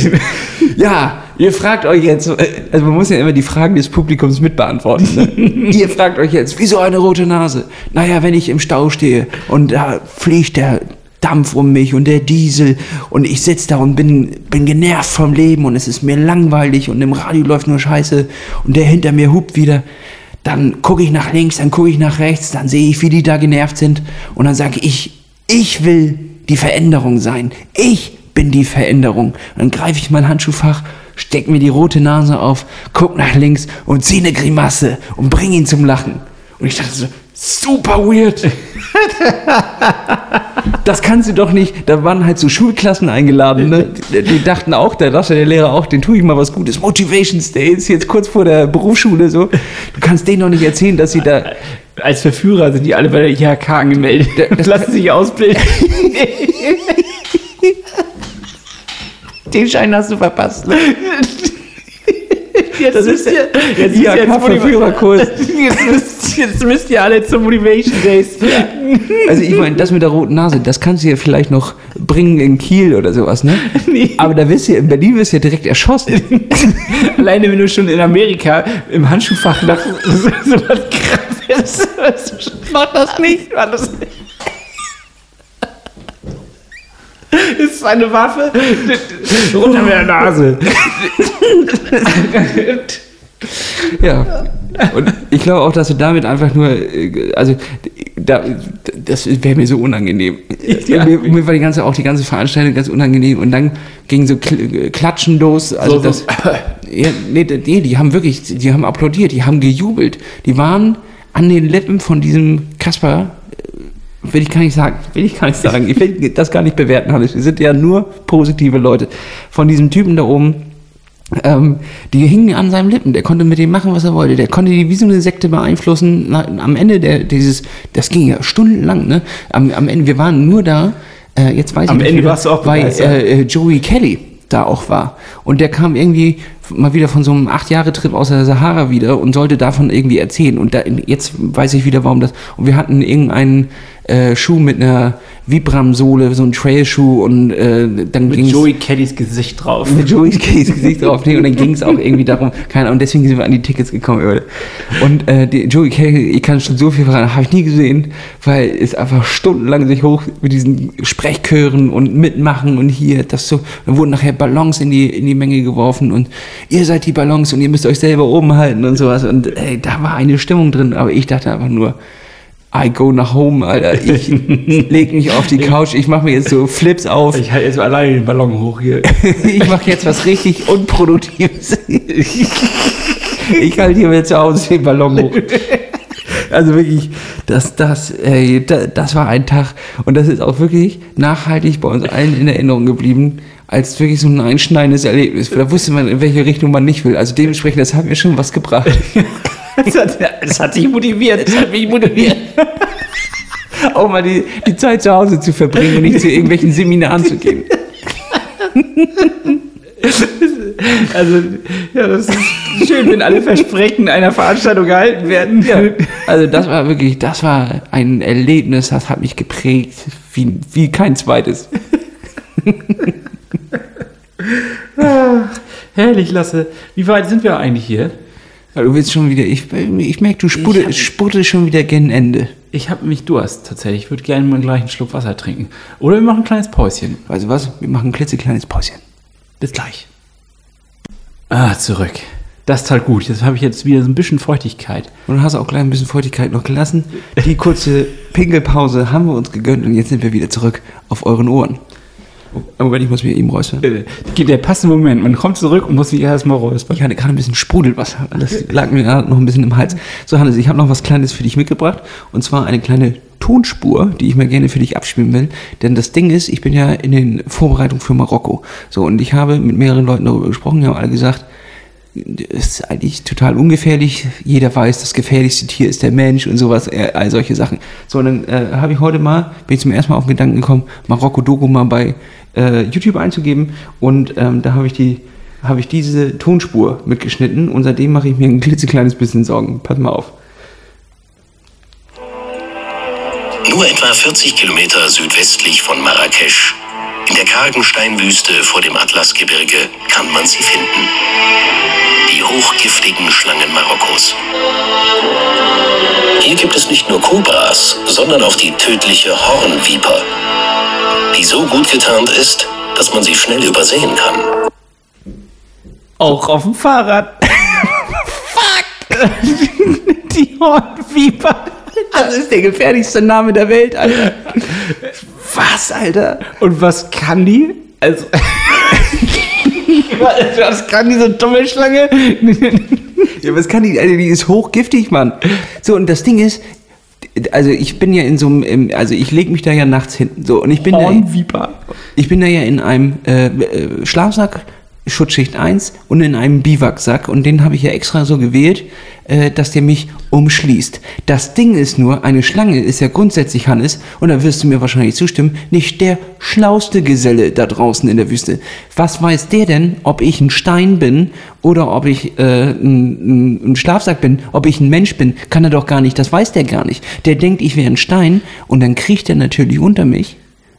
Ja, ihr fragt euch jetzt, äh, also man muss ja immer die Fragen des Publikums mitbeantworten. Ne? ihr fragt euch jetzt, wieso eine rote Nase? Naja, wenn ich im Stau stehe und da fliegt der Dampf um mich und der Diesel und ich sitze da und bin, bin genervt vom Leben und es ist mir langweilig und im Radio läuft nur Scheiße und der hinter mir hupt wieder. Dann gucke ich nach links, dann gucke ich nach rechts, dann sehe ich, wie die da genervt sind und dann sage ich, ich will die Veränderung sein. Ich bin die Veränderung. Dann greife ich mein Handschuhfach, steck mir die rote Nase auf, guck nach links und zieh eine Grimasse und bring ihn zum Lachen. Und ich dachte so, super weird. Das kannst du doch nicht. Da waren halt so Schulklassen eingeladen. Ne? Die, die dachten auch, da dachte der Lehrer auch, den tue ich mal was Gutes. Motivation Stays, jetzt kurz vor der Berufsschule so. Du kannst denen doch nicht erzählen, dass sie da. Als Verführer sind die alle bei der IHK angemeldet. Das lassen sich ausbilden. Den Schein hast du verpasst. Ne? Jetzt Das ist der, der IHK-Verführerkurs. Jetzt müsst, jetzt müsst ihr alle zum Motivation Days. Also ich meine, das mit der roten Nase, das kannst du ja vielleicht noch bringen in Kiel oder sowas, ne? Nee. Aber da wirst du, in Berlin wirst du ja direkt erschossen. Alleine wenn du schon in Amerika im Handschuhfach nach so, so was Krasses mach das nicht, mach das nicht. Das ist eine Waffe. Runter mit der Nase. Ja. Und ich glaube auch, dass du damit einfach nur, äh, also da, das wäre mir so unangenehm. Ja. Mir, mir war die ganze, auch die ganze Veranstaltung ganz unangenehm und dann ging so Kl- Klatschen los. Also So, so. das, ja, nee, nee, die haben wirklich, die haben applaudiert, die haben gejubelt. Die waren an den Lippen von diesem Kasper, äh, will ich gar nicht sagen, will ich gar nicht sagen, ich will das gar nicht bewerten, Hannes. Wir sind ja nur positive Leute. Von diesem Typen da oben, ähm, die hingen an seinen Lippen. Der konnte mit dem machen, was er wollte. Der konnte die wie so eine Sekte beeinflussen. Na, am Ende der, dieses, das ging ja stundenlang, ne? Am, am Ende, wir waren nur da, äh, jetzt weiß Am ich nicht Ende wieder, warst du auch weil äh, äh, Joey Kelly da auch war. Und der kam irgendwie mal wieder von so einem acht-Jahre-Trip aus der Sahara wieder und sollte davon irgendwie erzählen. Und da, jetzt weiß ich wieder, warum das. Und wir hatten irgendeinen äh, Schuh mit einer Vibram-Sohle, so einen Trailschuh und äh, dann Mit ging's- Joey Kellys Gesicht drauf. mit Joey's Case Gesicht drauf nee, und dann ging es auch irgendwie darum, keine Ahnung, deswegen sind wir an die Tickets gekommen. Leute. Und äh, die Joey Kelly, ich kann schon so viel verraten, habe ich nie gesehen, weil es einfach stundenlang sich hoch mit diesen Sprechchören und mitmachen und hier, das so, dann wurden nachher Ballons in die, in die Menge geworfen und ihr seid die Ballons und ihr müsst euch selber oben halten und sowas. Und ey, da war eine Stimmung drin, aber ich dachte einfach nur, I go nach home, Alter. Ich leg mich auf die Couch, ich mache mir jetzt so Flips auf. Ich halte jetzt mal alleine den Ballon hoch hier. ich mache jetzt was richtig Unproduktives. ich halte hier mir zu Hause den Ballon hoch. Also wirklich, das, das, ey, da- das war ein Tag und das ist auch wirklich nachhaltig bei uns allen in Erinnerung geblieben, als wirklich so ein einschneidendes Erlebnis. Da wusste man, in welche Richtung man nicht will. Also dementsprechend, das hat mir schon was gebracht. Das hat, das hat dich motiviert. Das hat mich motiviert. Auch mal die, die Zeit zu Hause zu verbringen und nicht zu irgendwelchen Seminaren zu gehen. Also, ja, das ist schön, wenn alle Versprechen einer Veranstaltung gehalten werden. Ja, also das war wirklich, das war ein Erlebnis, das hat mich geprägt wie, wie kein zweites. Herrlich, Lasse. Wie weit sind wir eigentlich hier? Du willst schon wieder, ich, ich merke, du sputte schon wieder gen Ende. Ich habe mich Durst tatsächlich. Ich würde gerne mal gleich einen Schluck Wasser trinken. Oder wir machen ein kleines Päuschen. Weißt du was? Wir machen ein klitzekleines Päuschen. Bis gleich. Ah, zurück. Das tat gut. Jetzt habe ich jetzt wieder so ein bisschen Feuchtigkeit. Und du hast auch gleich ein bisschen Feuchtigkeit noch gelassen. Die kurze Pinkelpause haben wir uns gegönnt und jetzt sind wir wieder zurück auf euren Ohren. Moment, ich muss mir eben räuspern. Äh, Der passende Moment. Man kommt zurück und muss sich erstmal räuspern. Ich hatte gerade ein bisschen Sprudelwasser. Das lag mir gerade noch ein bisschen im Hals. So, Hannes, ich habe noch was Kleines für dich mitgebracht. Und zwar eine kleine Tonspur, die ich mal gerne für dich abspielen will. Denn das Ding ist, ich bin ja in den Vorbereitungen für Marokko. So, und ich habe mit mehreren Leuten darüber gesprochen. Die haben alle gesagt, es ist eigentlich total ungefährlich. Jeder weiß, das gefährlichste Tier ist der Mensch und sowas, äh, all solche Sachen. So, und dann äh, habe ich heute mal, bin ich zum ersten Mal auf den Gedanken gekommen, Marokko-Doku mal bei äh, YouTube einzugeben. Und ähm, da habe ich die habe ich diese Tonspur mitgeschnitten und seitdem mache ich mir ein klitzekleines bisschen Sorgen. Pass mal auf. Nur etwa 40 Kilometer südwestlich von Marrakesch, in der kargen Steinwüste vor dem Atlasgebirge, kann man sie finden. Die hochgiftigen Schlangen Marokkos. Hier gibt es nicht nur Kobras, sondern auch die tödliche Hornviper, die so gut getarnt ist, dass man sie schnell übersehen kann. Auch auf dem Fahrrad. Fuck! Die Hornviper. Das ist der gefährlichste Name der Welt, Alter. Was, Alter? Und was kann die? Also. was kann diese dumme Schlange? Ja, was kann die? Alter, die ist hochgiftig, Mann. So, und das Ding ist, also ich bin ja in so einem, also ich lege mich da ja nachts hin. So, und ich bin da, ich bin da ja in einem äh, äh, Schlafsack, Schutzschicht 1 und in einem Biwaksack und den habe ich ja extra so gewählt, äh, dass der mich umschließt. Das Ding ist nur, eine Schlange ist ja grundsätzlich, Hannes, und da wirst du mir wahrscheinlich zustimmen, nicht der schlauste Geselle da draußen in der Wüste. Was weiß der denn, ob ich ein Stein bin oder ob ich äh, ein, ein, Schlafsack bin, ob ich ein Mensch bin, kann er doch gar nicht, das weiß der gar nicht. Der denkt, ich wäre ein Stein und dann kriecht er natürlich unter mich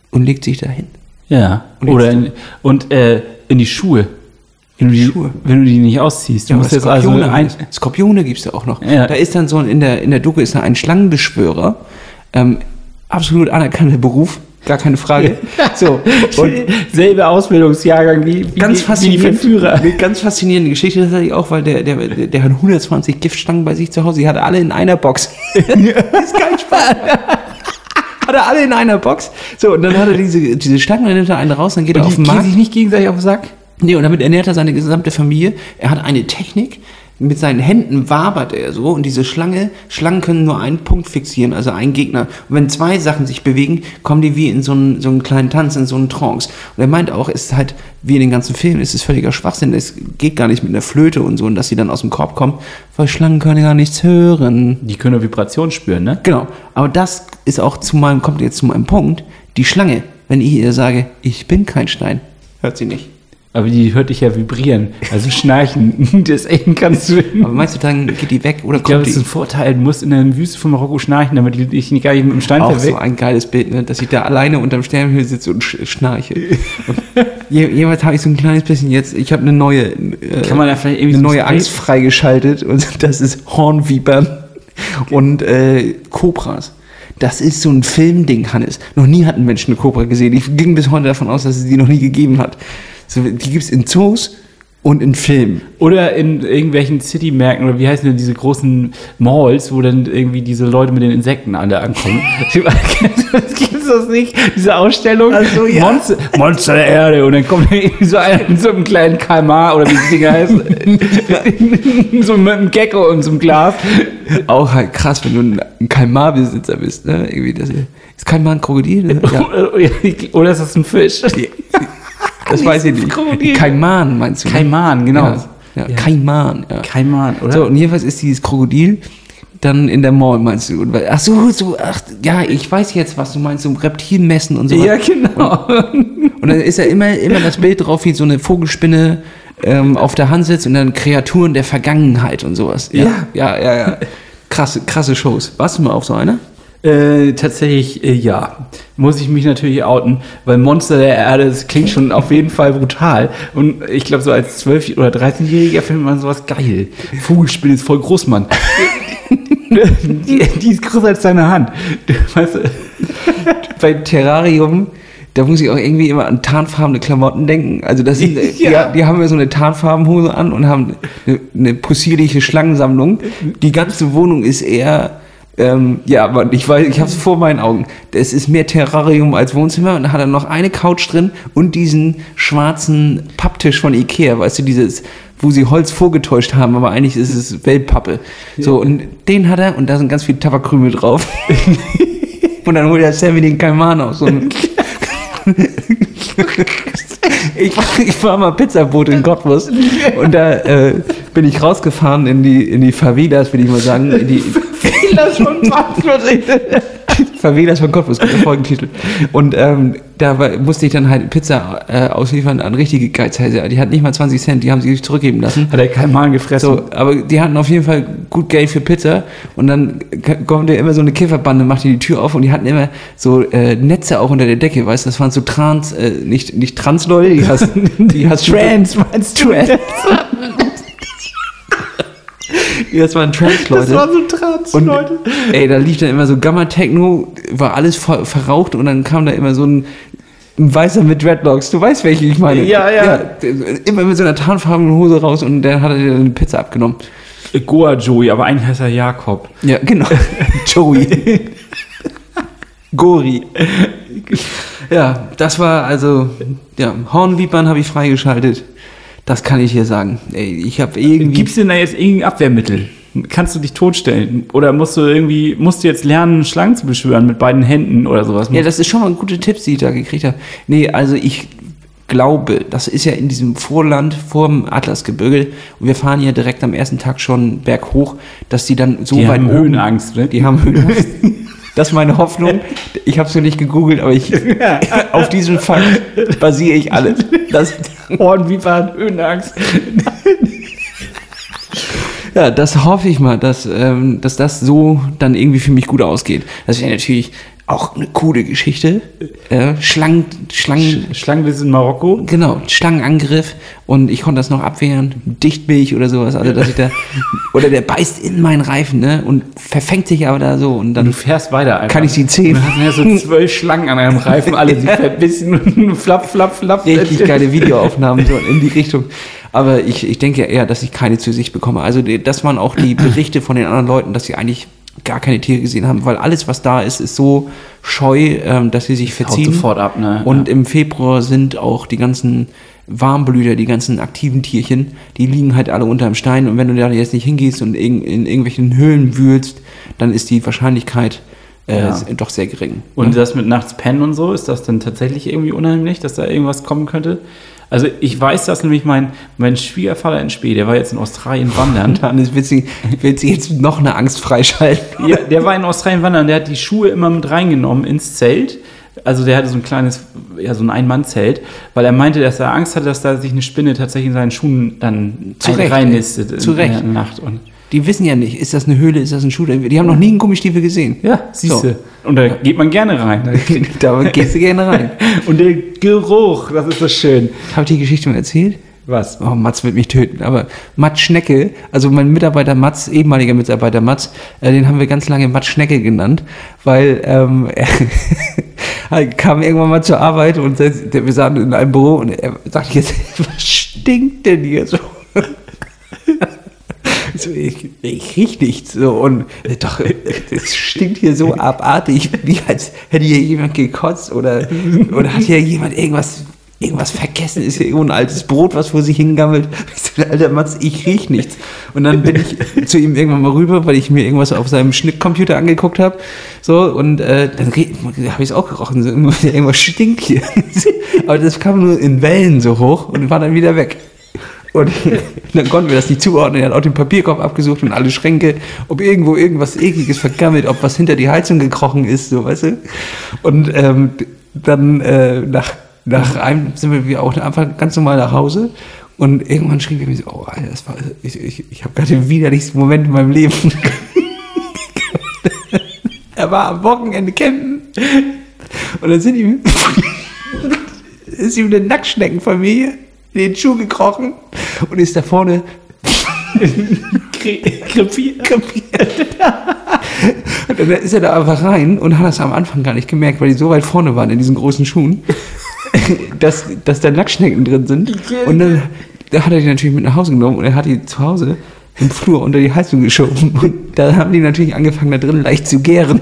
und legt sich dahin. Ja. Und Oder in, und äh, in die Schuhe. Wenn du die, Schuhe. Wenn du die nicht ausziehst. Ja, musst jetzt also Skorpione, ein, Skorpione gibt es da auch noch. Ja. Da ist dann so in der, in der Doku ist da ein Schlangenbeschwörer. Ähm, absolut anerkannter Beruf, gar keine Frage. So, und selbe Ausbildungsjahrgang wie, wie, ganz die, wie die. Verführer. Ganz faszinierende Geschichte tatsächlich auch, weil der, der, der hat 120 Giftstangen bei sich zu Hause. Die hat er alle in einer Box. ist kein Spaß. hat er alle in einer Box. So, und dann hat er diese, diese Stangen, dann nimmt er eine raus, dann geht er Und auf die den Markt. sich nicht gegenseitig auf den Sack? Nee, und damit ernährt er seine gesamte Familie. Er hat eine Technik, mit seinen Händen wabert er so und diese Schlange, Schlangen können nur einen Punkt fixieren, also einen Gegner. Und wenn zwei Sachen sich bewegen, kommen die wie in so einen, so einen kleinen Tanz, in so einen Trance. Und er meint auch, es ist halt, wie in den ganzen Filmen, es ist völliger Schwachsinn, es geht gar nicht mit einer Flöte und so, und dass sie dann aus dem Korb kommen, weil Schlangen können gar nichts hören. Die können nur Vibration spüren, ne? Genau, aber das ist auch zu meinem, kommt jetzt zu meinem Punkt, die Schlange, wenn ich ihr sage, ich bin kein Stein, hört sie nicht. Aber die hört dich ja vibrieren, also schnarchen. Deswegen kannst du. Aber meinst du, dann geht die weg oder Ich glaube, kommt das ist die? ein Vorteil. Du musst in der Wüste von Marokko schnarchen, damit die dich nicht gar nicht mit dem Stein Auch so verweckt. ein geiles Bild, ne? dass ich da alleine unterm Sternenhimmel sitze und sch schnarche. Und je, jeweils habe ich so ein kleines bisschen jetzt, ich habe eine neue, äh, Kann man da vielleicht irgendwie eine so neue Angst freigeschaltet und das ist Hornvipern und äh, Kobras. Das ist so ein Filmding, Hannes. Noch nie hat ein Mensch eine Kobra gesehen. Ich ging bis heute davon aus, dass es die noch nie gegeben hat. So, die gibt es in Zoos und in Filmen. Oder in irgendwelchen City-Märkten oder wie heißen denn diese großen Malls, wo dann irgendwie diese Leute mit den Insekten alle ankommen. Gibt es das nicht? Diese Ausstellung? So, ja. Monster, Monster der Erde. Und dann kommt irgendwie so einer mit so einem kleinen Kalmar oder wie die Dinger heißen. so mit einem Gecko und so einem Glas. Auch halt krass, wenn du ein, ein Kalmar-Besitzer bist. Ne? Irgendwie das, ist Kalmar ein Krokodil? Ne? Ja. Oder ist das ein Fisch? Das weiß ich nicht. Krokodil. Kaiman meinst du? ne? Kaiman, genau. Ja. Ja, Kaiman. Ja. Kaiman, oder? So, und jedenfalls ist dieses Krokodil dann in der Mall, meinst du? Und Ach so, so, ach, ja, ich weiß jetzt, was du meinst, so Reptilmessen und so. ja, genau. Und dann ist ja immer, immer das Bild drauf, wie so eine Vogelspinne ähm, auf der Hand sitzt und dann Kreaturen der Vergangenheit und sowas. Ja, ja, ja. ja. Krasse, krasse Shows. Warst du mal auf so einer? Äh, tatsächlich, äh, ja. Muss ich mich natürlich outen, weil Monster der Erde, das klingt schon auf jeden Fall brutal. Und ich glaube, so als 12- oder 13-Jähriger findet man sowas geil. Vogelspinne ist voll groß, Mann. die, die ist größer als deine Hand. Weißt du? Bei Terrarium, da muss ich auch irgendwie immer an tarnfarbene Klamotten denken. Also das sind, Ja. die, die haben ja so eine tarnfarbenhose an und haben eine, eine possierliche Schlangensammlung. Die ganze Wohnung ist eher, ähm, ja, aber ich weiß, ich habe es vor meinen Augen. Es ist mehr Terrarium als Wohnzimmer und da hat er noch eine Couch drin und diesen schwarzen Papptisch von Ikea, weißt du, dieses, wo sie Holz vorgetäuscht haben, aber eigentlich ist es Wellpappe. So, und den hat er und da sind ganz viele Tabakkrümel drauf. und dann holt er Sammy den Kaiman aus. Ich, war, ich war mal Pizzaboot in Cottbus und da äh, bin ich rausgefahren in die, in die Favelas, will ich mal sagen. In die, Das schon Favelas von Cottbus, guter Folgentitel. Und ähm, da war, musste ich dann halt Pizza äh, ausliefern an richtige Geizhälse. Die hatten nicht mal 20 Cent, die haben sie sich zurückgeben lassen. Hat er kein Mal gefressen. So, aber die hatten auf jeden Fall gut Geld für Pizza und dann kommt ja immer so eine Kifferbande, macht die die Tür auf und die hatten immer so äh, Netze auch unter der Decke, weißt du, das waren so Trans, äh, nicht, nicht Trans-Leute, die hast, die hast Trans, meinst du? Trans. Das waren Trans-Leute. Das waren so Trans, Und Leute. ey, da lief dann immer so Gamma-Techno, war alles ver verraucht und dann kam da immer so ein, ein Weißer mit Dreadlocks. Du weißt, welchen ich meine. Ja, ja. immer mit so einer tarnfarbenen Hose raus und der hat dir dann eine Pizza abgenommen. Goa Joey, aber eigentlich heißt er Jakob. Ja, genau. Joey. Gori. Ja, das war also, ja, Hornvipern habe ich freigeschaltet. Das kann ich hier sagen. Ey, ich habe irgendwie. Gibt es denn da jetzt irgendein Abwehrmittel? Kannst du dich totstellen? Oder musst du irgendwie, musst du jetzt lernen, Schlangen zu beschwören mit beiden Händen oder sowas? Ja, das ist schon mal gute Tipps, die ich da gekriegt habe. Nee, also ich glaube, das ist ja in diesem Vorland vorm Atlasgebirge und wir fahren ja direkt am ersten Tag schon berghoch, dass die dann so Die weit haben oben- Höhenangst, ne? Die haben Höhenangst. Das ist meine Hoffnung. Ich habe es noch nicht gegoogelt, aber ich, auf diesem Fakt basiere ich alles. Das, Hornviper, Höhenangst. ja, das hoffe ich mal, dass, ähm, dass das so dann irgendwie für mich gut ausgeht. Das wäre natürlich auch eine coole Geschichte. Äh, Schlangen, Schlangen, Schlangenbiss in Marokko. Genau, Schlangenangriff und ich konnte das noch abwehren, Dichtmilch oder sowas, also dass ich da, oder der beißt in meinen Reifen, ne, und verfängt sich aber da so und Du dann, fährst weiter einfach. Kann ich sie zählen? Du hast ja so zwölf Schlangen an einem Reifen, alle sie verbissen und flapp, flapp, flapp. richtig geile Videoaufnahmen so in die Richtung. Aber ich, ich denke eher, dass ich keine zu sich bekomme. Also die- das waren auch die Berichte von den anderen Leuten, dass sie eigentlich gar keine Tiere gesehen haben, weil alles, was da ist, ist so scheu, ähm, dass sie sich haut verziehen. sofort ab, ne? Und im Februar sind auch die ganzen Warmblüter, die ganzen aktiven Tierchen, die liegen halt alle unterm Stein. Und wenn du da jetzt nicht hingehst und in, in irgendwelchen Höhlen wühlst, dann ist die Wahrscheinlichkeit äh, Ja. doch sehr gering. Und das mit nachts pennen und so, ist das dann tatsächlich irgendwie unheimlich, dass da irgendwas kommen könnte? Also ich weiß das nämlich, mein, mein Schwiegervater in Spee, der war jetzt in Australien wandern. Dann ist witzig, willst du jetzt noch eine Angst freischalten? ja, der war in Australien wandern, der hat die Schuhe immer mit reingenommen ins Zelt. Also der hatte so ein kleines, ja so ein Ein-Mann-Zelt, weil er meinte, dass er Angst hatte, dass da sich eine Spinne tatsächlich in seinen Schuhen dann reinnistet in zu Recht. der Nacht. Und Die wissen ja nicht, ist das eine Höhle, ist das ein Schuh? Die haben noch nie einen Gummistiefel gesehen. ja, siehst du. Und da geht man gerne rein. da gehst du gerne rein. Und der Geruch, das ist so schön. Habe ich die Geschichte mal erzählt? Was? Oh, Mats wird mich töten. Aber Mats Schnecke, also mein Mitarbeiter Mats, ehemaliger Mitarbeiter Mats, äh, den haben wir ganz lange Mats Schnecke genannt, weil ähm, er kam irgendwann mal zur Arbeit und wir saßen in einem Büro und er sagte jetzt, was stinkt denn hier so? So, ich, ich riech nichts. So, und äh, doch, äh, es stinkt hier so abartig, wie als hätte hier jemand gekotzt oder, oder hat hier jemand irgendwas, irgendwas vergessen. Ist hier irgendwo ein altes Brot, was vor sich hingammelt. Ich Alter Mats, ich riech nichts. Und dann bin ich zu ihm irgendwann mal rüber, weil ich mir irgendwas auf seinem Schnittcomputer angeguckt habe. So, und äh, dann habe ich es auch gerochen. So, irgendwas stinkt hier. Aber das kam nur in Wellen so hoch und war dann wieder weg. Und dann konnten wir das nicht zuordnen. Er hat auch den Papierkorb abgesucht und alle Schränke, ob irgendwo irgendwas ekliges vergammelt, ob was hinter die Heizung gekrochen ist, so, weißt du? Und ähm, dann äh, nach, nach einem sind wir auch einfach ganz normal nach Hause. Und irgendwann schrieb er mir so, oh, Alter, das war, ich, ich, ich habe gerade den widerlichsten Moment in meinem Leben. er war am Wochenende campen. Und dann sind ihm, ist ihm eine Nacktschneckenfamilie in den Schuh gekrochen und ist da vorne krepiert. Und dann ist er da einfach rein und hat das am Anfang gar nicht gemerkt, weil die so weit vorne waren in diesen großen Schuhen, dass, dass da Nacktschnecken drin sind. Und dann da hat er die natürlich mit nach Hause genommen und er hat die zu Hause im Flur unter die Heizung geschoben. Und da haben die natürlich angefangen, da drin leicht zu gären.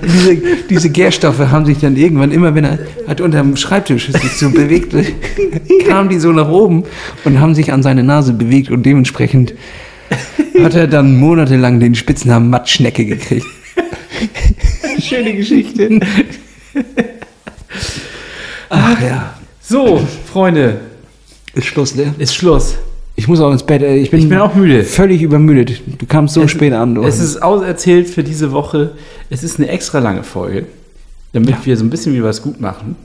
Und diese, diese Gärstoffe haben sich dann irgendwann, immer wenn er hat unter dem Schreibtisch sich so bewegt, kamen die so nach oben und haben sich an seine Nase bewegt und dementsprechend hat er dann monatelang den Spitznamen Mattschnecke gekriegt. Schöne Geschichte. Ach ja. So, Freunde, Ist Schluss, ne? ist Schluss. Ich muss auch ins Bett. ey. Ich bin, Ich bin auch müde. Völlig übermüdet. Du kamst so spät an. Es ist auserzählt für diese Woche. Es ist eine extra lange Folge, damit wir so ein bisschen wie was gut machen.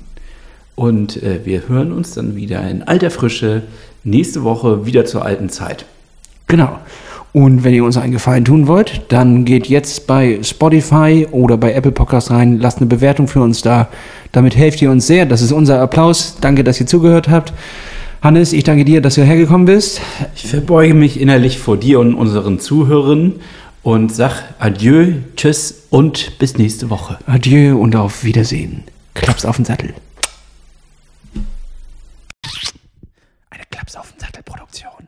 Und äh, wir hören uns dann wieder in alter Frische nächste Woche wieder zur alten Zeit. Genau. Und wenn ihr uns einen Gefallen tun wollt, dann geht jetzt bei Spotify oder bei Apple Podcast rein, lasst eine Bewertung für uns da. Damit helft ihr uns sehr. Das ist unser Applaus. Danke, dass ihr zugehört habt. Hannes, ich danke dir, dass du hergekommen bist. Ich verbeuge mich innerlich vor dir und unseren Zuhörern und sag Adieu, Tschüss und bis nächste Woche. Adieu und auf Wiedersehen. Klaps auf den Sattel. Eine Klaps auf den Sattel Produktion.